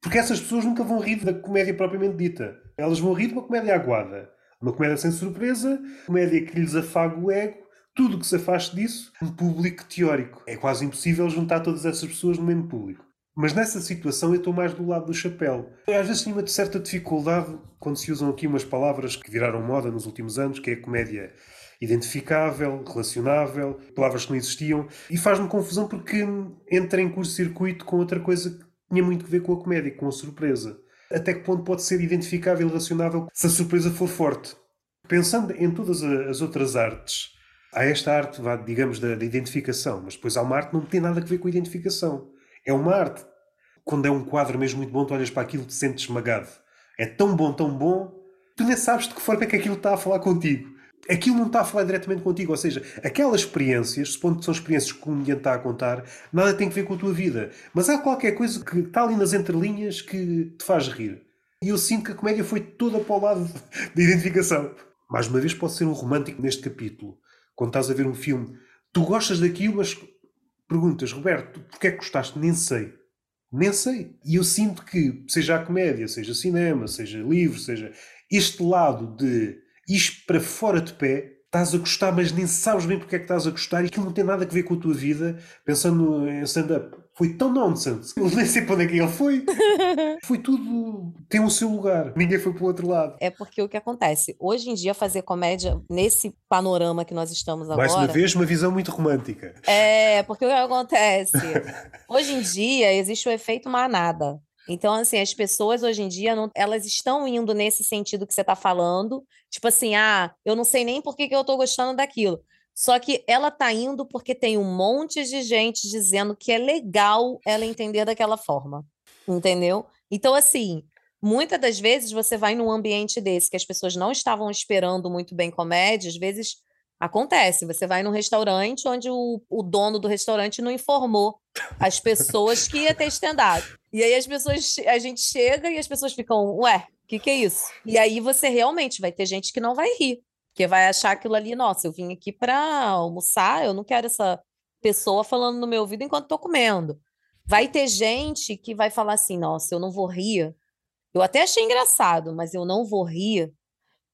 Porque essas pessoas nunca vão rir da comédia propriamente dita. Elas vão rir de uma comédia aguada. Uma comédia sem surpresa, comédia que lhes afaga o ego tudo que se afaste disso, um público teórico. É quase impossível juntar todas essas pessoas no mesmo público. Mas nessa situação eu estou mais do lado do chapéu. Às vezes tenho uma certa dificuldade quando se usam aqui umas palavras que viraram moda nos últimos anos, que é comédia identificável, relacionável, palavras que não existiam, e faz-me confusão porque entra em curto-circuito com outra coisa que tinha muito a ver com a comédia, com a surpresa. Até que ponto pode ser identificável e relacionável se a surpresa for forte? Pensando em todas as outras artes, há esta arte, digamos, da, da, identificação, mas depois há uma arte que não tem nada a ver com a identificação. É uma arte. Quando é um quadro mesmo muito bom, tu olhas para aquilo e te sentes esmagado. É tão bom, tão bom, tu nem sabes de que forma é que aquilo está a falar contigo. Aquilo não está a falar diretamente contigo, ou seja, aquelas experiências, supondo que são experiências que o comediante está a contar, nada tem a ver com a tua vida. Mas há qualquer coisa que está ali nas entrelinhas que te faz rir. E eu sinto que a comédia foi toda para o lado da identificação. Mais uma vez, posso ser um romântico neste capítulo quando estás a ver um filme, tu gostas daquilo, mas perguntas, Roberto, porquê é que gostaste? Nem sei. Nem sei. E eu sinto que, seja a comédia, seja cinema, seja livro, seja este lado de isto para fora de pé, estás a gostar, mas nem sabes bem porque é que estás a gostar e aquilo não tem nada a ver com a tua vida, pensando em stand-up. Foi tão nonsense. Eu nem sei para onde é que ele foi. foi tudo. tem o seu lugar. Ninguém foi para o outro lado. É porque o que acontece? Hoje em dia, fazer comédia nesse panorama que nós estamos agora. Mais uma vez, uma visão muito romântica. É, porque o que acontece? hoje em dia, existe o efeito manada. Então, assim, as pessoas hoje em dia, não, elas estão indo nesse sentido que você está falando. Tipo assim, ah, eu não sei nem por que, que eu estou gostando daquilo. Só que ela tá indo porque tem um monte de gente dizendo que é legal ela entender daquela forma. Entendeu? Então, assim, muitas das vezes você vai num ambiente desse que as pessoas não estavam esperando muito bem comédia, às vezes acontece. Você vai num restaurante onde o, o dono do restaurante não informou as pessoas que ia ter stand-up. E aí as pessoas, a gente chega e as pessoas ficam, ué, o que, que é isso? E aí você realmente vai ter gente que não vai rir. Porque vai achar aquilo ali, nossa, eu vim aqui para almoçar, eu não quero essa pessoa falando no meu ouvido enquanto estou comendo. Vai ter gente que vai falar assim, nossa, eu não vou rir. Eu até achei engraçado, mas eu não vou rir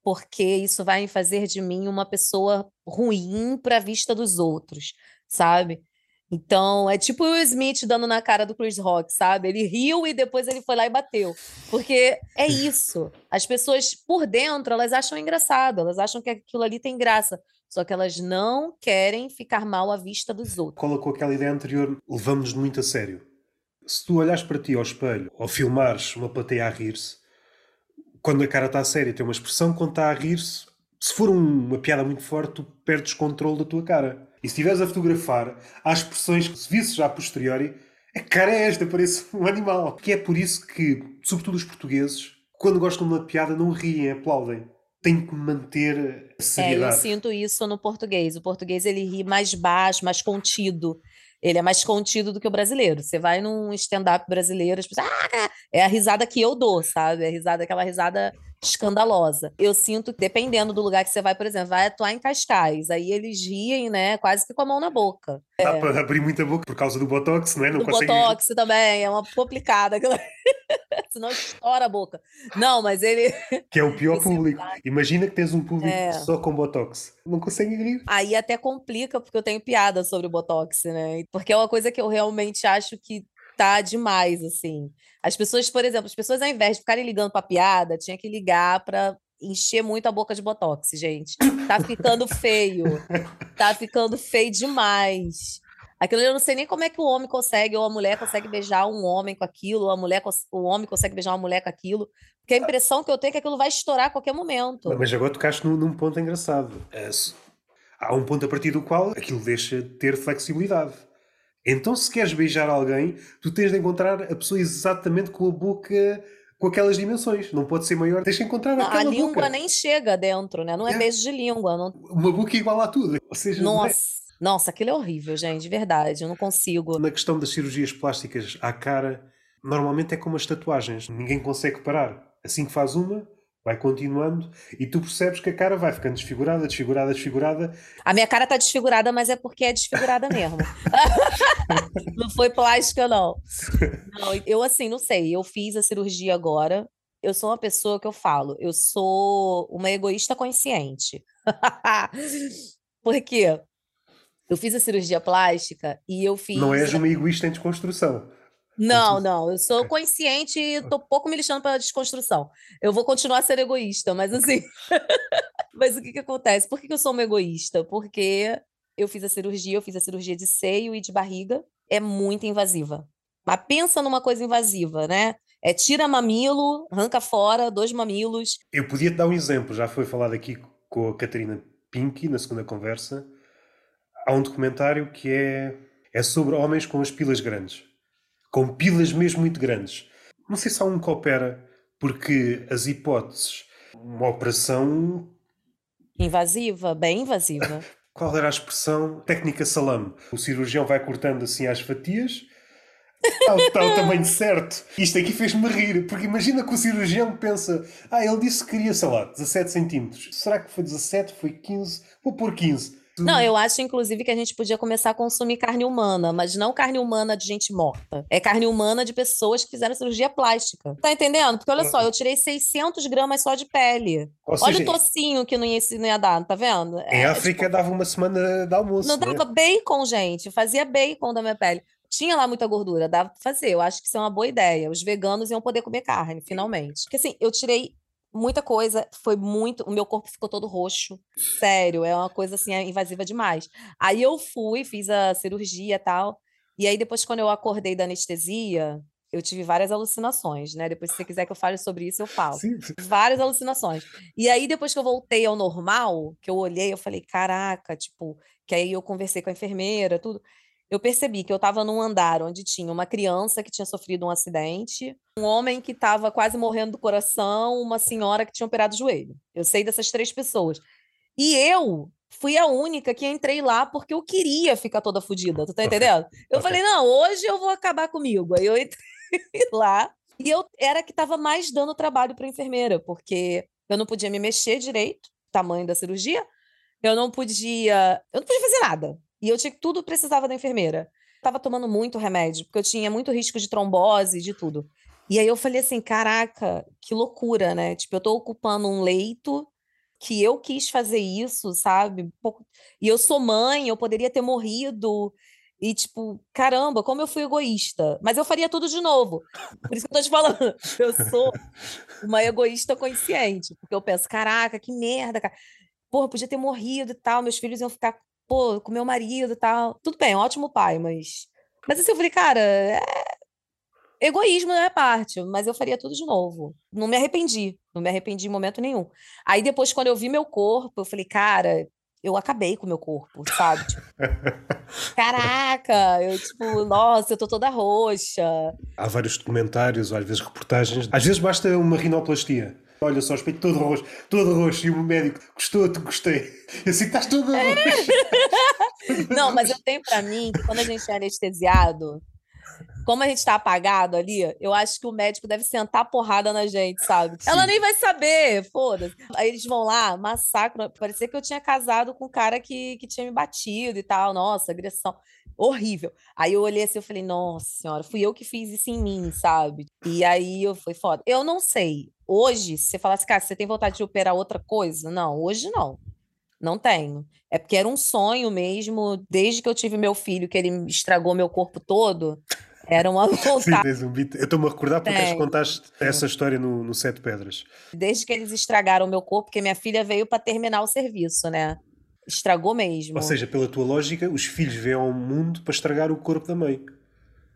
porque isso vai fazer de mim uma pessoa ruim para a vista dos outros, sabe? Então, é tipo o Smith dando na cara do Chris Rock, sabe? Ele riu e depois ele foi lá e bateu. Porque é isso. As pessoas por dentro, elas acham engraçado, elas acham que aquilo ali tem graça. Só que elas não querem ficar mal à vista dos outros. Colocou aquela ideia anterior, levamos-nos muito a sério. Se tu olhares para ti ao espelho ou filmares uma plateia a rir-se, quando a cara está séria tem uma expressão, quando está a rir-se, se for uma piada muito forte, tu perdes controle da tua cara. E se estiveres a fotografar, há expressões que, se visses já a posteriori, a cara é esta, parece um animal. Que é por isso que, sobretudo os portugueses, quando gostam de uma piada, não riem, aplaudem. Tem que manter a seriedade. É, eu sinto isso no português. O português ele ri mais baixo, mais contido. Ele é mais contido do que o brasileiro. Você vai num stand-up brasileiro, as pessoas, ah! é a risada que eu dou, sabe? É a risada, aquela risada escandalosa. Eu sinto que, dependendo do lugar que você vai, por exemplo, vai atuar em Cascais, aí eles riem, né, quase que com a mão na boca. Dá é. para abrir muita boca por causa do Botox, né? Não do consegue... Botox também, é uma complicada. Senão estoura a boca. Não, mas ele... Que é o pior público. Imagina que tens um público é. só com Botox. Não consegue rir. Aí até complica, porque eu tenho piada sobre o Botox, né? Porque é uma coisa que eu realmente acho que tá demais, assim. As pessoas, por exemplo, as pessoas ao invés de ficarem ligando pra piada, tinha que ligar para encher muito a boca de botox, gente. Tá ficando feio. Tá ficando feio demais. Aquilo eu não sei nem como é que o homem consegue, ou a mulher consegue beijar um homem com aquilo, ou a mulher, o homem consegue beijar uma mulher com aquilo. Porque a impressão que eu tenho é que aquilo vai estourar a qualquer momento. Mas agora tocaste num, num ponto engraçado. É, há um ponto a partir do qual aquilo deixa de ter flexibilidade. Então, se queres beijar alguém, tu tens de encontrar a pessoa exatamente com a boca com aquelas dimensões. Não pode ser maior. Tens de encontrar não, aquela A língua boca. nem chega dentro, né? Não é, é. beijo de língua. Não... Uma boca igual a tudo. Ou seja, Nossa. É... Nossa, aquilo é horrível, gente, de verdade. Eu não consigo. Na questão das cirurgias plásticas à cara, normalmente é como as tatuagens. Ninguém consegue parar. Assim que faz uma, Vai continuando e tu percebes que a cara vai ficando desfigurada, desfigurada, desfigurada. A minha cara está desfigurada, mas é porque é desfigurada mesmo. não foi plástica, não. não. Eu, assim, não sei. Eu fiz a cirurgia agora. Eu sou uma pessoa que eu falo, eu sou uma egoísta consciente. Por quê? Eu fiz a cirurgia plástica e eu fiz. Não és uma egoísta em desconstrução. Não, não, eu sou consciente e tô pouco me lixando para desconstrução. Eu vou continuar a ser egoísta, mas assim. mas o que, que acontece? Por que, que eu sou uma egoísta? Porque eu fiz a cirurgia, eu fiz a cirurgia de seio e de barriga, é muito invasiva. Mas pensa numa coisa invasiva, né? É tira mamilo, arranca fora dois mamilos. Eu podia te dar um exemplo, já foi falado aqui com a Catarina Pinky na segunda conversa. Há um documentário que é, é sobre homens com as pilas grandes com pilas mesmo muito grandes. Não sei se há um que opera, porque as hipóteses, uma operação. Invasiva, bem invasiva. Qual era a expressão? Técnica salame. O cirurgião vai cortando assim as fatias. Está, está o tamanho certo. Isto aqui fez-me rir, porque imagina que o cirurgião pensa: ah, ele disse que queria, sei lá, 17 centímetros. Será que foi 17? Foi 15? Vou pôr 15 Não, eu acho, inclusive, que a gente podia começar a consumir carne humana, mas não carne humana de gente morta. É carne humana de pessoas que fizeram cirurgia plástica. Tá entendendo? Porque olha só, eu tirei 600 gramas só de pele. Ou olha seja, o tocinho que não ia, não ia dar, tá vendo? Em é, África tipo, dava uma semana de almoço. Não né? dava bacon, gente. Fazia bacon da minha pele. Tinha lá muita gordura, dava pra fazer. Eu acho que isso é uma boa ideia. Os veganos iam poder comer carne, finalmente. Porque assim, eu tirei muita coisa, foi muito. O meu corpo ficou todo roxo. Sério, é uma coisa assim, é invasiva demais. Aí eu fui, fiz a cirurgia e tal. E aí, depois, quando eu acordei da anestesia, eu tive várias alucinações, né? Depois, se você quiser que eu fale sobre isso, eu falo. Sim. Várias alucinações. E aí, depois que eu voltei ao normal, que eu olhei, eu falei, caraca, tipo, que aí eu conversei com a enfermeira, tudo eu percebi que eu estava num andar onde tinha uma criança que tinha sofrido um acidente, um homem que estava quase morrendo do coração, uma senhora que tinha operado o joelho. Eu sei dessas três pessoas. E eu fui a única que entrei lá porque eu queria ficar toda fodida, tu tá entendendo? Eu okay. falei, não, hoje eu vou acabar comigo. Aí eu entrei lá e eu era que estava mais dando trabalho para enfermeira, porque eu não podia me mexer direito, tamanho da cirurgia, eu não podia, eu não podia fazer nada. E eu tinha tudo precisava da enfermeira. Tava tomando muito remédio, porque eu tinha muito risco de trombose, de tudo. E aí eu falei assim, caraca, que loucura, né? Tipo, eu tô ocupando um leito que eu quis fazer isso, sabe? E eu sou mãe, eu poderia ter morrido. E, tipo, caramba, como eu fui egoísta. Mas eu faria tudo de novo. Por isso que eu tô te falando. Eu sou uma egoísta consciente. Porque eu penso, caraca, que merda, cara. Porra, podia ter morrido e tal. Meus filhos iam ficar pô, com meu marido e tal. Tudo bem, ótimo pai, mas. Mas assim, eu falei, cara, é... egoísmo da minha parte, mas eu faria tudo de novo. Não me arrependi, não me arrependi em momento nenhum. Aí depois, quando eu vi meu corpo, eu falei, cara, eu acabei com o meu corpo, sabe? Tipo, caraca, eu tipo, nossa, eu tô toda roxa. Há vários documentários, às vezes reportagens. Às vezes basta uma rinoplastia. Olha só, espelho todo roxo, todo roxo. E o médico, gostou-te, gostei. Eu assim, estás todo roxo. Não, mas eu tenho para mim que quando a gente é anestesiado, como a gente tá apagado ali, eu acho que o médico deve sentar porrada na gente, sabe? Sim. Ela nem vai saber, foda-se. Aí eles vão lá, massacram. Parecia que eu tinha casado com um cara que, que tinha me batido e tal. Nossa, agressão horrível. Aí eu olhei assim, eu falei, nossa senhora, fui eu que fiz isso em mim, sabe? E aí eu foi foda. Eu não sei. Hoje, se você falasse, cara, você tem vontade de operar outra coisa? Não, hoje não. Não tenho. É porque era um sonho mesmo, desde que eu tive meu filho, que ele estragou meu corpo todo. Era uma vontade. Sim, um eu estou-me a recordar porque é. contaste essa história no, no Sete Pedras. Desde que eles estragaram meu corpo, porque minha filha veio para terminar o serviço, né? Estragou mesmo. Ou seja, pela tua lógica, os filhos vêm ao mundo para estragar o corpo da mãe.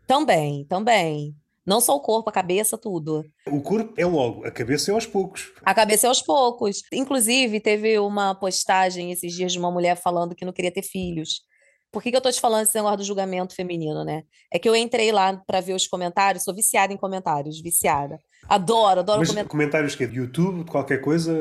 Também, também. Não só o corpo, a cabeça, tudo. O corpo é logo, a cabeça é aos poucos. A cabeça é aos poucos. Inclusive, teve uma postagem esses dias de uma mulher falando que não queria ter filhos. Por que, que eu tô te falando esse negócio do julgamento feminino, né? É que eu entrei lá para ver os comentários, sou viciada em comentários, viciada. Adoro, adoro Mas comentários. comentários que de YouTube, qualquer coisa?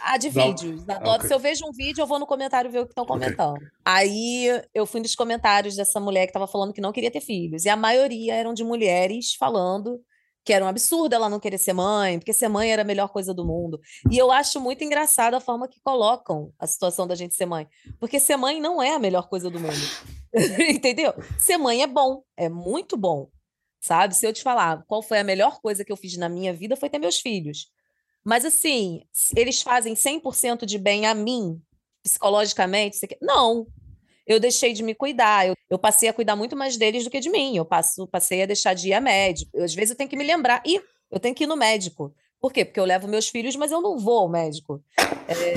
Ah, de vídeos. Adoro. Ah, okay. Se eu vejo um vídeo, eu vou no comentário ver o que estão comentando. Okay. Aí eu fui nos comentários dessa mulher que estava falando que não queria ter filhos. E a maioria eram de mulheres falando que era um absurdo ela não querer ser mãe, porque ser mãe era a melhor coisa do mundo. E eu acho muito engraçado a forma que colocam a situação da gente ser mãe, porque ser mãe não é a melhor coisa do mundo. Entendeu? Ser mãe é bom, é muito bom. Sabe? Se eu te falar qual foi a melhor coisa que eu fiz na minha vida foi ter meus filhos. Mas assim, eles fazem 100% de bem a mim, psicologicamente? Não, eu deixei de me cuidar. Eu, eu, passei a cuidar muito mais deles do que de mim. Eu passo, passei a deixar de ir a médico. Eu, às vezes eu tenho que me lembrar. E eu tenho que ir no médico. Por quê? Porque eu levo meus filhos, mas eu não vou ao médico. É, é...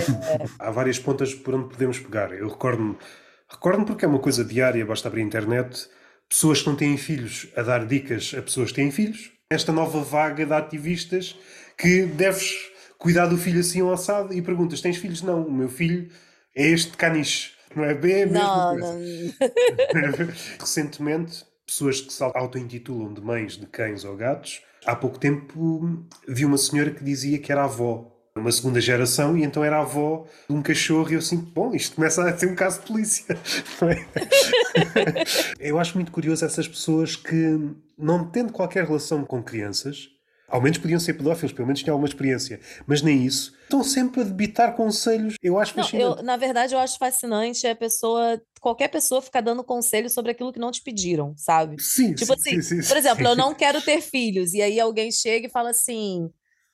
Há várias pontas por onde podemos pegar. Eu recordo-me, recordo porque é uma coisa diária, basta abrir a internet. Pessoas que não têm filhos a dar dicas a pessoas que têm filhos. Esta nova vaga de ativistas que deves cuidar do filho assim ou assado e perguntas: tens filhos? Não, o meu filho é este caniche não é bem a mesma não, coisa. Não. Recentemente, pessoas que se auto-intitulam de mães de cães ou gatos, há pouco tempo vi uma senhora que dizia que era avó uma segunda geração e então era avó de um cachorro e eu assim, bom, isto começa a ser um caso de polícia. É? eu acho muito curioso essas pessoas que, não tendo qualquer relação com crianças, Ao menos podiam ser pedófilos, pelo menos tinham alguma experiência. Mas nem isso. Estão sempre a debitar conselhos. Eu acho Não, fascinante. eu, na verdade, eu acho fascinante a pessoa, qualquer pessoa ficar dando conselho sobre aquilo que não te pediram, sabe? Sim, Tipo sim, assim, sim, sim, por exemplo, eu não quero ter filhos, e aí alguém chega e fala assim: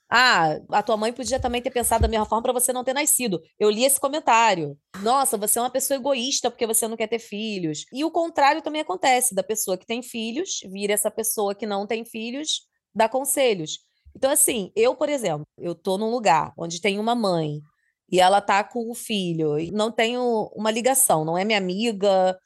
Ah, a tua mãe podia também ter pensado da mesma forma para você não ter nascido. Eu li esse comentário. Nossa, você é uma pessoa egoísta porque você não quer ter filhos. E o contrário também acontece, da pessoa que tem filhos, vira essa pessoa que não tem filhos, dá conselhos. Então, assim, eu, por exemplo, eu tô num lugar onde tem uma mãe e ela tá com o filho, e não tenho uma ligação, não é minha amiga,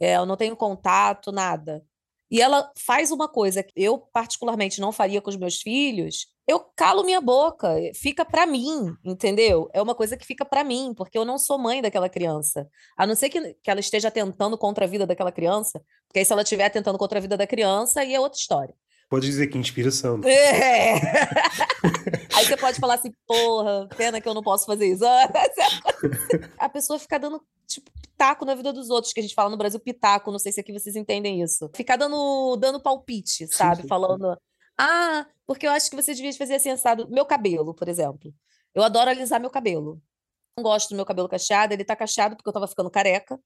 é, eu não tenho contato, nada. E ela faz uma coisa que eu, particularmente, não faria com os meus filhos, eu calo minha boca, eh, fica pra mim, entendeu? É uma coisa que fica pra mim, porque eu não sou mãe daquela criança. A não ser que, que ela esteja tentando contra a vida daquela criança, porque aí se ela estiver tentando contra a vida da criança, aí é outra história. Podes dizer que inspiração. É. Aí você pode falar assim, porra, pena que eu não posso fazer isso. A pessoa fica dando, tipo, pitaco na vida dos outros, que a gente fala no Brasil pitaco, não sei se aqui vocês entendem isso. Ficar dando, dando palpite, sabe? sim. Falando, ah, porque eu acho que você devia fazer assim, assado. Meu cabelo, por exemplo. Eu adoro alisar meu cabelo. Não gosto do meu cabelo cacheado, ele tá cacheado porque eu tava ficando careca.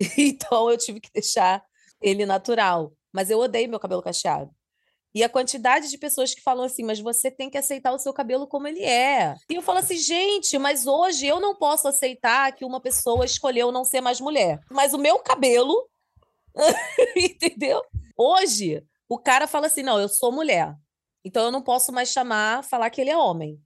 Então eu tive que deixar ele natural. Mas eu odeio meu cabelo cacheado. E a quantidade de pessoas que falam assim, mas você tem que aceitar o seu cabelo como ele é. E eu falo assim, gente, mas hoje eu não posso aceitar que uma pessoa escolheu não ser mais mulher. Mas o meu cabelo, entendeu? Hoje, o cara fala assim, não, eu sou mulher. Então eu não posso mais chamar, falar que ele é homem.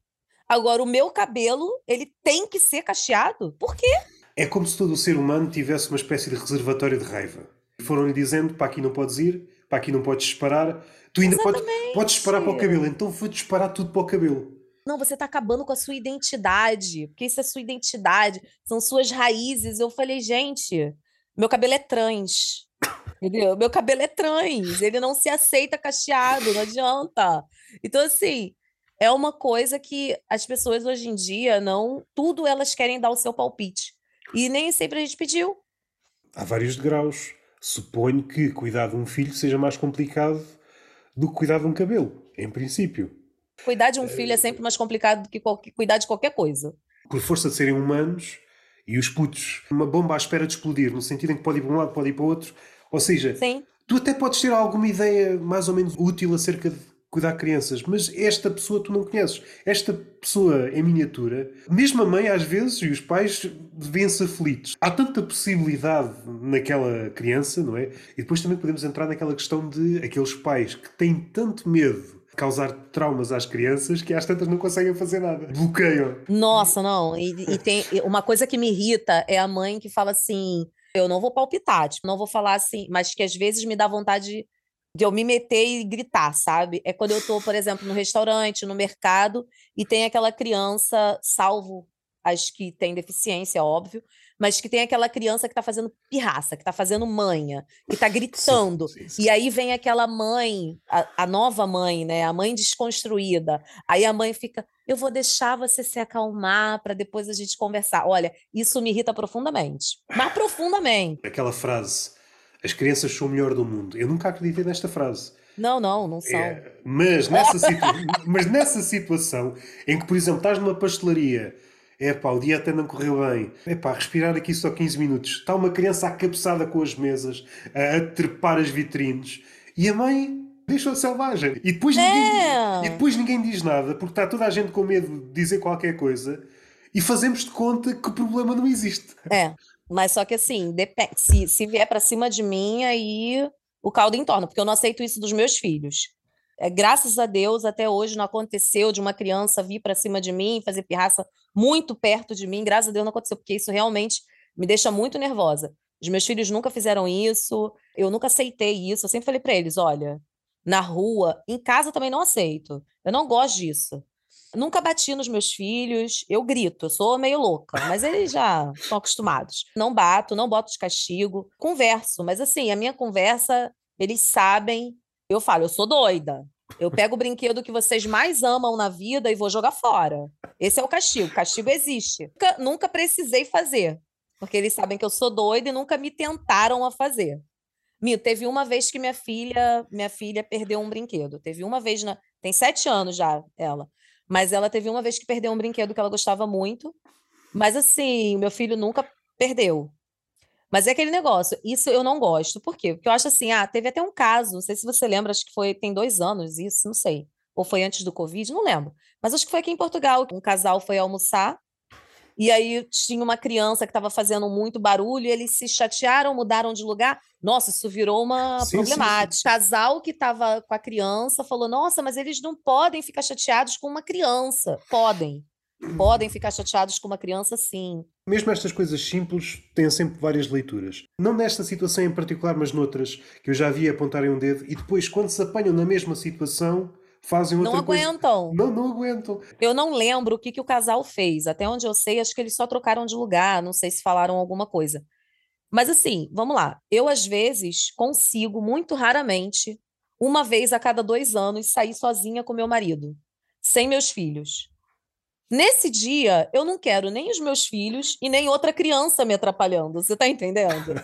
Agora, o meu cabelo, ele tem que ser cacheado? Por quê? É como se todo o ser humano tivesse uma espécie de reservatório de raiva. Foram-lhe dizendo, para aqui não podes ir, para aqui não podes disparar. Tu ainda podes, podes disparar para o cabelo, então vou disparar tudo para o cabelo. Não, você tá acabando com a sua identidade, porque isso é sua identidade, são suas raízes. Eu falei, gente, meu cabelo é trans. Entendeu? Meu cabelo é trans, ele não se aceita cacheado, não adianta. Então, assim, é uma coisa que as pessoas hoje em dia não. Tudo elas querem dar o seu palpite. E nem sempre a gente pediu. Há vários degraus. Suponho que cuidar de um filho seja mais complicado do que cuidar de um cabelo, em princípio. Cuidar de um filho é sempre mais complicado do que cuidar de qualquer coisa. Por força de serem humanos e os putos, uma bomba à espera de explodir, no sentido em que pode ir para um lado, pode ir para o outro. Ou seja, Sim. tu até podes ter alguma ideia mais ou menos útil acerca de cuidar crianças, mas esta pessoa tu não conheces. Esta pessoa em miniatura, mesmo a mãe às vezes e os pais vêem-se aflitos. Há tanta possibilidade naquela criança, não é? E depois também podemos entrar naquela questão de aqueles pais que têm tanto medo de causar traumas às crianças que às tantas não conseguem fazer nada. Bloqueiam. Nossa, não. E, e tem uma coisa que me irrita é a mãe que fala assim: eu não vou palpitar, tipo, não vou falar assim, mas que às vezes me dá vontade de eu me meter e gritar, sabe? É quando eu tô, por exemplo, no restaurante, no mercado, e tem aquela criança, salvo as que têm deficiência, óbvio, mas que tem aquela criança que tá fazendo pirraça, que tá fazendo manha, que tá gritando. Sim, sim. E aí vem aquela mãe, a, a nova mãe, né? A mãe desconstruída. Aí a mãe fica, eu vou deixar você se acalmar para depois a gente conversar. Olha, isso me irrita profundamente. Mas profundamente. Aquela frase, as crianças são o melhor do mundo. Eu nunca acreditei nesta frase. Não, não, não são. É, mas, nessa situa- mas nessa situação em que, por exemplo, estás numa pastelaria, é pá, o dia até não correu bem, é pá, respirar aqui só 15 minutos, está uma criança acabeçada com as mesas, a, a trepar as vitrines, e a mãe deixa-a selvagem. E depois, ninguém, É. e depois ninguém diz nada, porque está toda a gente com medo de dizer qualquer coisa, e fazemos de conta que o problema não existe. É, mas só que assim. Se, se vier para cima de mim, aí o caldo entorna, porque eu não aceito isso dos meus filhos. É, graças a Deus, até hoje não aconteceu de uma criança vir para cima de mim, fazer pirraça muito perto de mim. Graças a Deus não aconteceu, porque isso realmente me deixa muito nervosa. Os meus filhos nunca fizeram isso, eu nunca aceitei isso. Eu sempre falei para eles: olha, na rua, em casa também não aceito. Eu não gosto disso. Nunca bati nos meus filhos, eu grito, eu sou meio louca, mas eles já estão acostumados. Não bato, não boto de castigo, converso, mas assim, a minha conversa, eles sabem, eu falo, eu sou doida. Eu pego o brinquedo que vocês mais amam na vida e vou jogar fora. Esse é o castigo, castigo existe. Nunca, nunca precisei fazer, porque eles sabem que eu sou doida e nunca me tentaram a fazer. Mito, teve uma vez que minha filha, minha filha perdeu um brinquedo. Teve uma vez na, tem sete anos já ela, mas ela teve uma vez que perdeu um brinquedo que ela gostava muito. Mas assim, meu filho nunca perdeu. Mas é aquele negócio, isso eu não gosto. Por quê? Porque eu acho assim, ah, teve até um caso, não sei se você lembra, acho que foi, tem dois anos isso, não sei. Ou foi antes do Covid, não lembro. Mas acho que foi aqui em Portugal, um casal foi almoçar e aí tinha uma criança que estava fazendo muito barulho, e eles se chatearam, mudaram de lugar. Nossa, isso virou uma sim, problemática. Sim, sim. O casal que estava com a criança falou: Nossa, mas eles não podem ficar chateados com uma criança. Podem. Podem ficar chateados com uma criança, sim. Mesmo estas coisas simples têm sempre várias leituras. Não nesta situação em particular, mas noutras, que eu já vi apontarem um dedo, e depois, quando se apanham na mesma situação, fazem outra não aguentam. Coisa. Não, não aguentam. Eu não lembro o que, que o casal fez. Até onde eu sei, acho que eles só trocaram de lugar. Não sei se falaram alguma coisa. Mas assim, vamos lá. Eu, às vezes, consigo, muito raramente, uma vez a cada dois anos, sair sozinha com meu marido, sem meus filhos. Nesse dia, eu não quero nem os meus filhos e nem outra criança me atrapalhando. Você tá entendendo?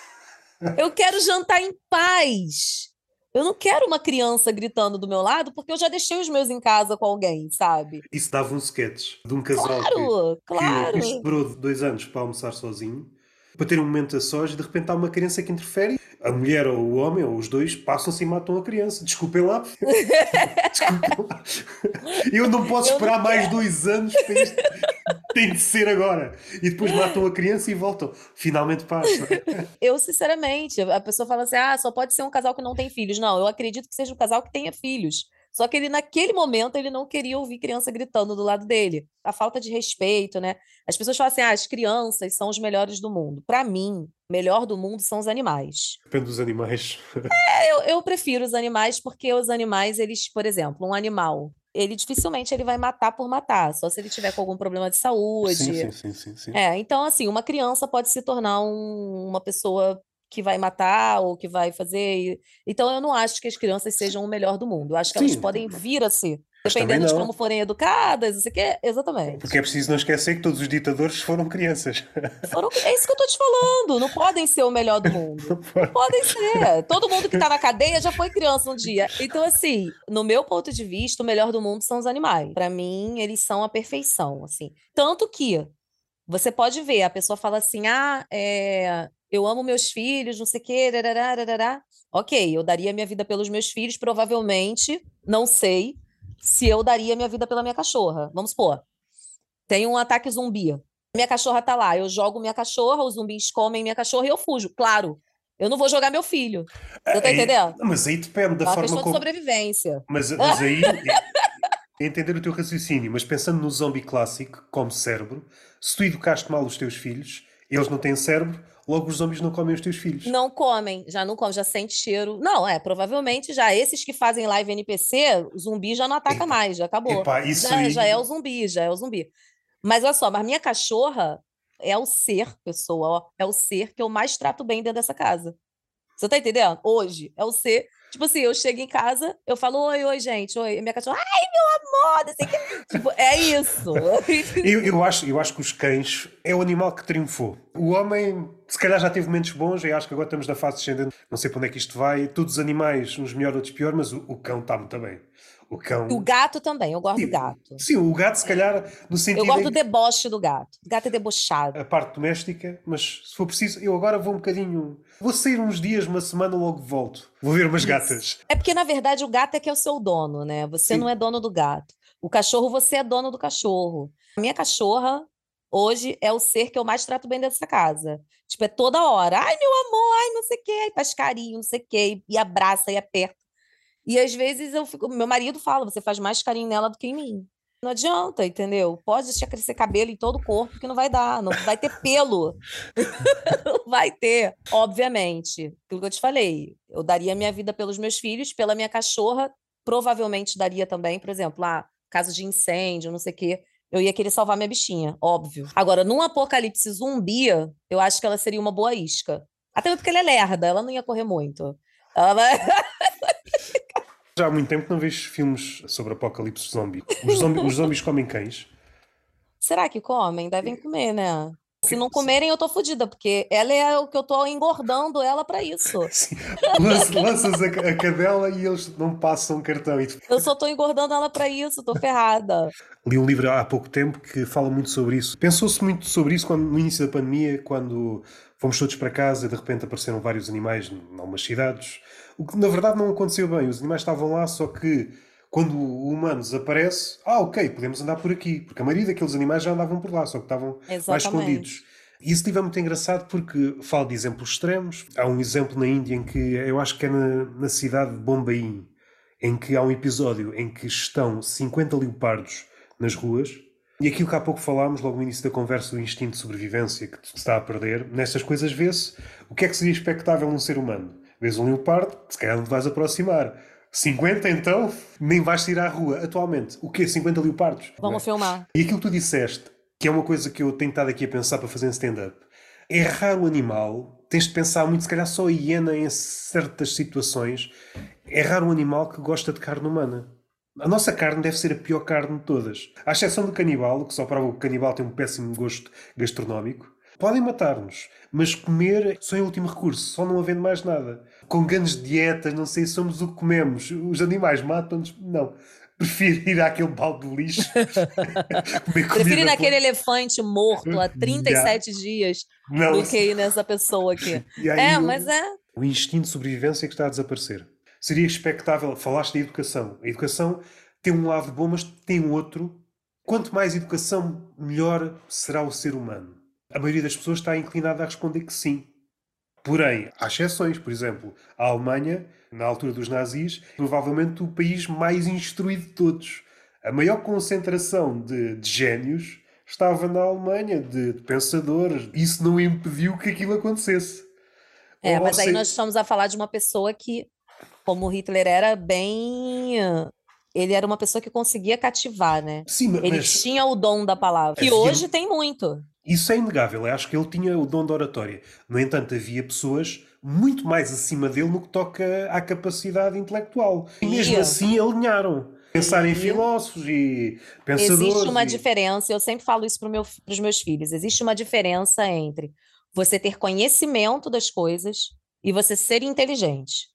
eu quero jantar em paz. Eu não quero uma criança gritando do meu lado, porque eu já deixei os meus em casa com alguém, sabe? Isso dava um sketch de um casal claro, que, claro. que esperou dois anos para almoçar sozinho, para ter um momento a sós, e de repente há uma criança que interfere. A mulher ou o homem, ou os dois, passam-se e matam a criança. Desculpem lá. Desculpem lá. Eu não posso esperar mais dois anos para isto tem de ser agora. E depois matam a criança e voltam. Finalmente passa. Eu, sinceramente, a pessoa fala assim: ah, só pode ser um casal que não tem filhos. Não, eu acredito que seja um casal que tenha filhos. Só que ele, naquele momento, ele não queria ouvir criança gritando do lado dele. A falta de respeito, né? As pessoas falam assim: ah, as crianças são os melhores do mundo. Para mim, o melhor do mundo são os animais. Depende dos animais. é, eu, eu prefiro os animais porque os animais, eles, por exemplo, um animal ele dificilmente ele vai matar por matar, só se ele tiver com algum problema de saúde. Sim, sim, sim, sim, É, então assim, uma criança pode se tornar um, uma pessoa que vai matar ou que vai fazer. Então eu não acho que as crianças sejam o melhor do mundo. Eu acho que sim. elas podem vir a ser. Dependendo de como forem educadas, não sei o quê, exatamente. Porque é preciso não esquecer que todos os ditadores foram crianças. Foram, é isso que eu tô te falando. Não podem ser o melhor do mundo. Não, não podem ser. Todo mundo que tá na cadeia já foi criança um dia. Então, assim, no meu ponto de vista, o melhor do mundo são os animais. Para mim, eles são a perfeição, assim. Tanto que você pode ver, a pessoa fala assim: ah, é, eu amo meus filhos, não sei o quê, darará. Ok, eu daria minha vida pelos meus filhos, provavelmente, não sei, se eu daria minha vida pela minha cachorra. Vamos supor, tem um ataque zumbi. Minha cachorra tá lá, eu jogo minha cachorra, os zumbis comem minha cachorra e eu fujo. Claro, eu não vou jogar meu filho. Você tá entendendo? Mas aí depende da é uma forma como... de sobrevivência. Mas, mas aí... entender o teu raciocínio, mas pensando no zombie clássico, como cérebro, se tu educaste mal os teus filhos, eles não têm cérebro, logo os zombies não comem os teus filhos. Não comem, já não comem, já sente cheiro. Não, é, provavelmente já esses que fazem live NPC, o zumbi já não ataca Epa. mais, já acabou. Epa, isso já, aí... já é o zumbi, já é o zumbi. Mas olha só, mas minha cachorra é o ser, pessoa, ó, é o ser que eu mais trato bem dentro dessa casa. Você tá entendendo? Hoje é o ser Tipo assim, eu chego em casa, eu falo, oi, oi, gente, oi. E minha cachorra, ai, meu amor, assim que... tipo, é isso. eu, eu, acho, eu acho que os cães é o animal que triunfou. O homem, se calhar, já teve momentos bons, e acho que agora estamos na fase descendente. Não sei para onde é que isto vai. Todos os animais, uns melhor, outros pior, mas o, o cão está muito bem. O cão. O gato também, eu gosto sim, do gato. Sim, o gato, se calhar, no sentido. Eu gosto do deboche do gato. O gato é debochado. A parte doméstica, mas se for preciso, eu agora vou um bocadinho. Vou sair uns dias, uma semana, logo volto. Vou ver umas Isso. gatas. É porque, na verdade, o gato é que é o seu dono, né? Você sim. não é dono do gato. O cachorro, você é dono do cachorro. A minha cachorra, hoje, é o ser que eu mais trato bem dessa casa. Tipo, é toda hora. Ai, meu amor, ai, não sei o quê. Faz carinho, não sei o quê. E abraça e aperta. E às vezes eu fico, meu marido fala, você faz mais carinho nela do que em mim. Não adianta, entendeu? Pode deixar crescer cabelo em todo o corpo que não vai dar, não vai ter pelo. não vai ter, obviamente. Aquilo que eu te falei, eu daria minha vida pelos meus filhos, pela minha cachorra, provavelmente daria também, por exemplo, lá, caso de incêndio, não sei o quê, eu ia querer salvar minha bichinha, óbvio. Agora, num apocalipse zumbi, eu acho que ela seria uma boa isca. Até porque ela é lerda, ela não ia correr muito. Ela vai... Já há muito tempo não vejo filmes sobre apocalipse zombie. Os, zombi, os zombies comem cães? Será que comem? Devem comer, né? Se não comerem, eu tô fodida, porque ela é o que eu tô engordando ela para isso. Lanças a, a cadela e eles não passam cartão. E... Eu só tô engordando ela para isso, tô ferrada. Li um livro há pouco tempo que fala muito sobre isso. Pensou-se muito sobre isso quando, no início da pandemia, quando fomos todos para casa e de repente apareceram vários animais em algumas cidades. O que na verdade não aconteceu bem. Os animais estavam lá, só que quando o humano desaparece, ah, ok, podemos andar por aqui. Porque a maioria daqueles animais já andavam por lá, só que estavam Exatamente. mais escondidos. E isso é muito engraçado porque falo de exemplos extremos. Há um exemplo na Índia em que eu acho que é na, na cidade de Bombaim, em que há um episódio em que estão 50 leopardos nas ruas. E aquilo que há pouco falámos, logo no início da conversa, o instinto de sobrevivência que se está a perder, nestas coisas vê-se o que é que seria expectável num ser humano. Vês um leopardo, se calhar não te vais aproximar. 50 então, nem vais ir à rua. Atualmente, o quê? 50 leopardos? Vamos é? filmar. E aquilo que tu disseste, que é uma coisa que eu tenho estado aqui a pensar para fazer um stand-up. Errar o animal, tens de pensar muito, se calhar só a hiena em certas situações. Errar um animal que gosta de carne humana. A nossa carne deve ser a pior carne de todas. À exceção do canibal, que só prova que o canibal tem um péssimo gosto gastronómico. Podem matar-nos, mas comer só é o último recurso, só não havendo mais nada. Com grandes dietas, não sei, somos o que comemos. Os animais matam-nos? Não. Prefiro ir àquele balde de lixo. Prefiro ir naquele elefante morto há 37 yeah. dias não, do que ir nessa pessoa aqui. é, o, mas é. O instinto de sobrevivência que está a desaparecer. Seria expectável, falaste da educação. A educação tem um lado bom, mas tem um outro. Quanto mais educação, melhor será o ser humano. A maioria das pessoas está inclinada a responder que sim. Porém, há exceções. Por exemplo, a Alemanha, na altura dos nazis, provavelmente o país mais instruído de todos. A maior concentração de, de génios estava na Alemanha, de, de, pensadores. Isso não impediu que aquilo acontecesse. É, Ou mas aí nós estamos a falar de uma pessoa que, como Hitler era bem ele era uma pessoa que conseguia cativar, né? Sim, mas... Ele tinha o dom da palavra, que hoje tem muito. Isso é inegável, eu acho que ele tinha o dom da oratória. No entanto, havia pessoas muito mais acima dele no que toca à capacidade intelectual. E mesmo assim alinharam. Pensar em filósofos e pensadores. Existe uma e... diferença, eu sempre falo isso para meu, os meus filhos: existe uma diferença entre você ter conhecimento das coisas e você ser inteligente.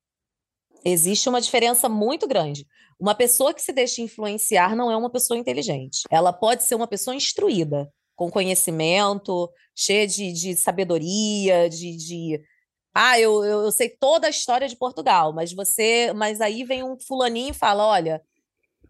Existe uma diferença muito grande. Uma pessoa que se deixa influenciar não é uma pessoa inteligente. Ela pode ser uma pessoa instruída, com conhecimento, cheia de, de sabedoria, de, de... Ah, eu, eu, sei toda a história de Portugal, mas você. Mas aí vem um fulaninho e fala: olha,